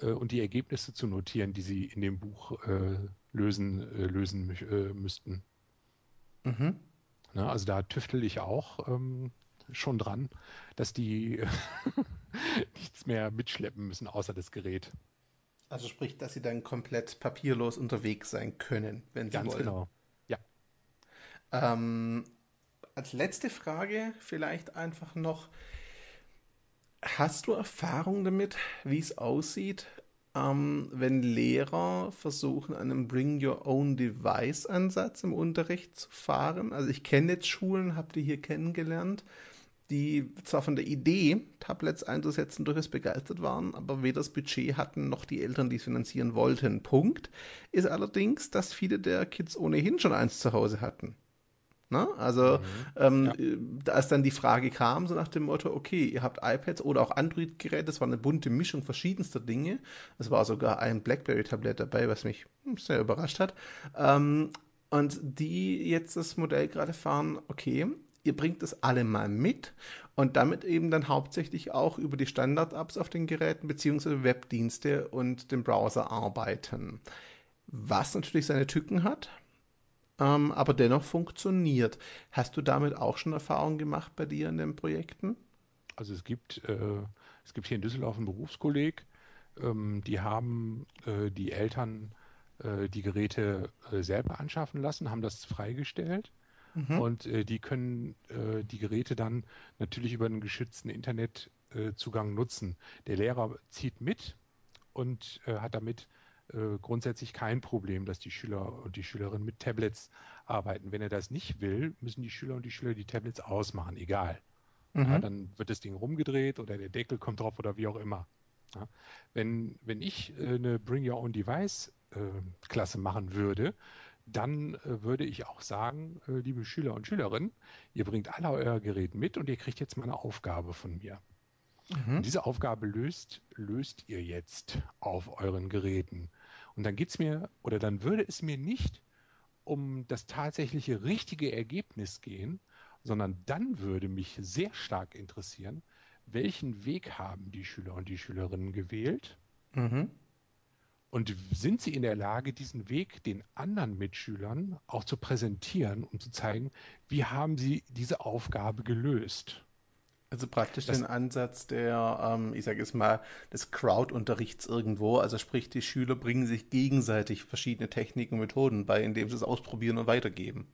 äh, und die Ergebnisse zu notieren, die sie in dem Buch äh, lösen, äh, lösen äh, müssten. Mhm. Ne? Also da tüftel ich auch ähm, schon dran, dass die nichts mehr mitschleppen müssen, außer das Gerät. Also sprich, dass sie dann komplett papierlos unterwegs sein können, wenn sie Ganz wollen. genau. Ähm, als letzte Frage vielleicht einfach noch, hast du Erfahrung damit, wie es aussieht, ähm, wenn Lehrer versuchen, einen Bring-Your-Own-Device-Ansatz im Unterricht zu fahren? Also ich kenne jetzt Schulen, habt ihr hier kennengelernt, die zwar von der Idee, Tablets einzusetzen, durchaus begeistert waren, aber weder das Budget hatten, noch die Eltern, die es finanzieren wollten. Punkt ist allerdings, dass viele der Kids ohnehin schon eins zu Hause hatten. Ne? Also, ähm, Ja. äh, als dann die Frage kam, so nach dem Motto, okay, ihr habt iPads oder auch Android-Geräte, das war eine bunte Mischung verschiedenster Dinge. Es war sogar ein BlackBerry-Tablet dabei, was mich hm, sehr überrascht hat. Ähm, und die jetzt das Modell gerade fahren, okay, ihr bringt das alle mal mit und damit eben dann hauptsächlich auch über die Standard-Apps auf den Geräten beziehungsweise Webdienste und den Browser arbeiten. Was natürlich seine Tücken hat, ähm, aber dennoch funktioniert. Hast du damit auch schon Erfahrungen gemacht bei dir in den Projekten? Also es gibt, äh, es gibt hier in Düsseldorf einen Berufskolleg, ähm, die haben äh, die Eltern äh, die Geräte äh, selber anschaffen lassen, haben das freigestellt mhm. und äh, die können äh, die Geräte dann natürlich über einen geschützten Internetzugang nutzen. Der Lehrer zieht mit und hat damit grundsätzlich kein Problem, dass die Schüler und die Schülerinnen mit Tablets arbeiten. Wenn er das nicht will, müssen die Schüler und die Schüler die Tablets ausmachen, egal. Mhm. Ja, dann wird das Ding rumgedreht oder der Deckel kommt drauf oder wie auch immer. Ja, wenn, wenn ich äh, eine Bring Your Own Device äh, Klasse machen würde, dann äh, würde ich auch sagen, äh, liebe Schüler und Schülerinnen, ihr bringt alle euer Gerät mit und ihr kriegt jetzt mal eine Aufgabe von mir. Mhm. diese Aufgabe löst, löst ihr jetzt auf euren Geräten. Und dann geht's mir, oder dann würde es mir nicht um das tatsächliche richtige Ergebnis gehen, sondern dann würde mich sehr stark interessieren, welchen Weg haben die Schüler und die Schülerinnen gewählt? Mhm. Und sind sie in der Lage, diesen Weg den anderen Mitschülern auch zu präsentieren und zu zeigen, wie haben sie diese Aufgabe gelöst? Also praktisch das, den Ansatz der, ähm, ich sage es mal, des Crowd-Unterrichts irgendwo. Also sprich, die Schüler bringen sich gegenseitig verschiedene Techniken und Methoden bei, indem sie es ausprobieren und weitergeben.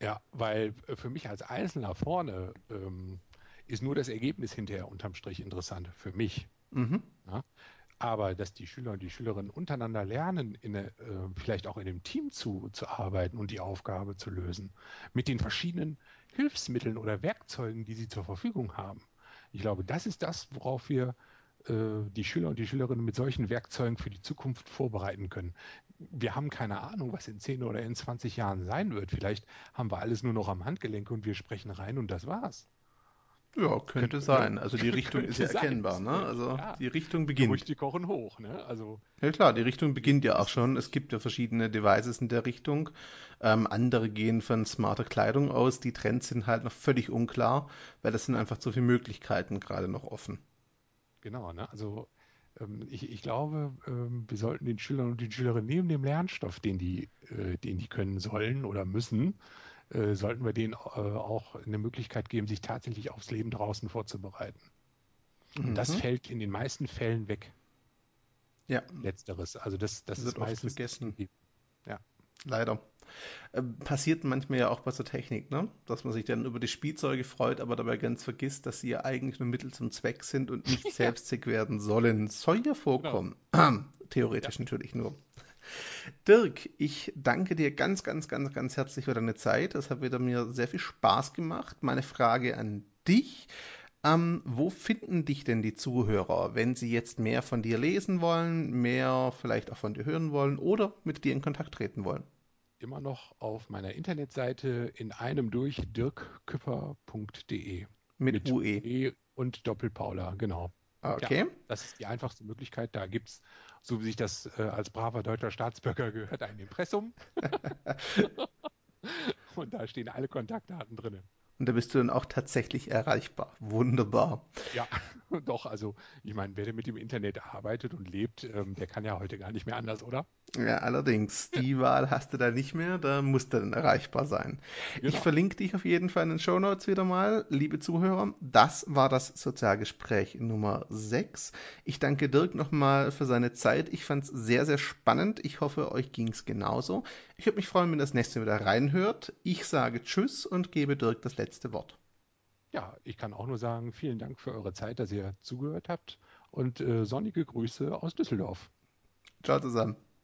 Ja, weil äh, für mich als Einzelner vorne ähm, ist nur das Ergebnis hinterher unterm Strich interessant, für mich. Mhm. Ja? Aber dass die Schüler und die Schülerinnen untereinander lernen, eine, äh, vielleicht auch in einem Team zu, zu arbeiten und die Aufgabe zu lösen, mit den verschiedenen Hilfsmitteln oder Werkzeugen, die sie zur Verfügung haben. Ich glaube, das ist das, worauf wir äh, die Schüler und die Schülerinnen mit solchen Werkzeugen für die Zukunft vorbereiten können. Wir haben keine Ahnung, was in 10 oder in 20 Jahren sein wird. Vielleicht haben wir alles nur noch am Handgelenk und wir sprechen rein und das war's. Ja, könnte, könnte sein. Also die Richtung ist ja erkennbar, ne? Also ja. die Richtung beginnt. Die kochen hoch, ne? Also ja klar, die Richtung beginnt ja auch schon. Es gibt ja verschiedene Devices in der Richtung. Ähm, andere gehen von smarter Kleidung aus. Die Trends sind halt noch völlig unklar, weil das sind einfach zu viele Möglichkeiten gerade noch offen. Genau, ne? Also ähm, ich, ich, glaube, ähm, wir sollten den Schülern und den Schülerinnen neben dem Lernstoff, den die, äh, den die können sollen oder müssen, äh, sollten wir denen äh, auch eine Möglichkeit geben, sich tatsächlich aufs Leben draußen vorzubereiten. Mhm. Und das fällt in den meisten Fällen weg. Ja. Letzteres. Also das, das, das ist meistens vergessen. Ja. Leider. Äh, passiert manchmal ja auch bei so Technik, ne? Dass man sich dann über die Spielzeuge freut, aber dabei ganz vergisst, dass sie ja eigentlich nur Mittel zum Zweck sind und nicht selbstzweck werden sollen. Soll ja vorkommen. Genau. Theoretisch ja. natürlich nur. Dirk, ich danke dir ganz, ganz, ganz, ganz herzlich für deine Zeit. Das hat wieder mir sehr viel Spaß gemacht. Meine Frage an dich. Ähm, wo finden dich denn die Zuhörer, wenn sie jetzt mehr von dir lesen wollen, mehr vielleicht auch von dir hören wollen oder mit dir in Kontakt treten wollen? Immer noch auf meiner Internetseite in einem durch dirkküpper.de. Mit, mit UE. E und Doppelpaula, genau. Okay. Ja, das ist die einfachste Möglichkeit. Da gibt es so wie sich das äh, als braver deutscher Staatsbürger gehört, ein Impressum. und da stehen alle Kontaktdaten drin. Und da bist du dann auch tatsächlich erreichbar. Wunderbar. Ja, doch. Also, ich meine, wer mit dem Internet arbeitet und lebt, ähm, der kann ja heute gar nicht mehr anders, oder? Ja, allerdings. Die Wahl hast du da nicht mehr. Da musst du dann erreichbar sein. Genau. Ich verlinke dich auf jeden Fall in den Show Notes wieder mal. Liebe Zuhörer, das war das Sozialgespräch Nummer 6. Ich danke Dirk nochmal für seine Zeit. Ich fand es sehr, sehr spannend. Ich hoffe, euch ging es genauso. Ich würde mich freuen, wenn ihr das nächste wieder reinhört. Ich sage Tschüss und gebe Dirk das letzte Wort. Ja, ich kann auch nur sagen, vielen Dank für eure Zeit, dass ihr zugehört habt und äh, sonnige Grüße aus Düsseldorf. Ciao zusammen.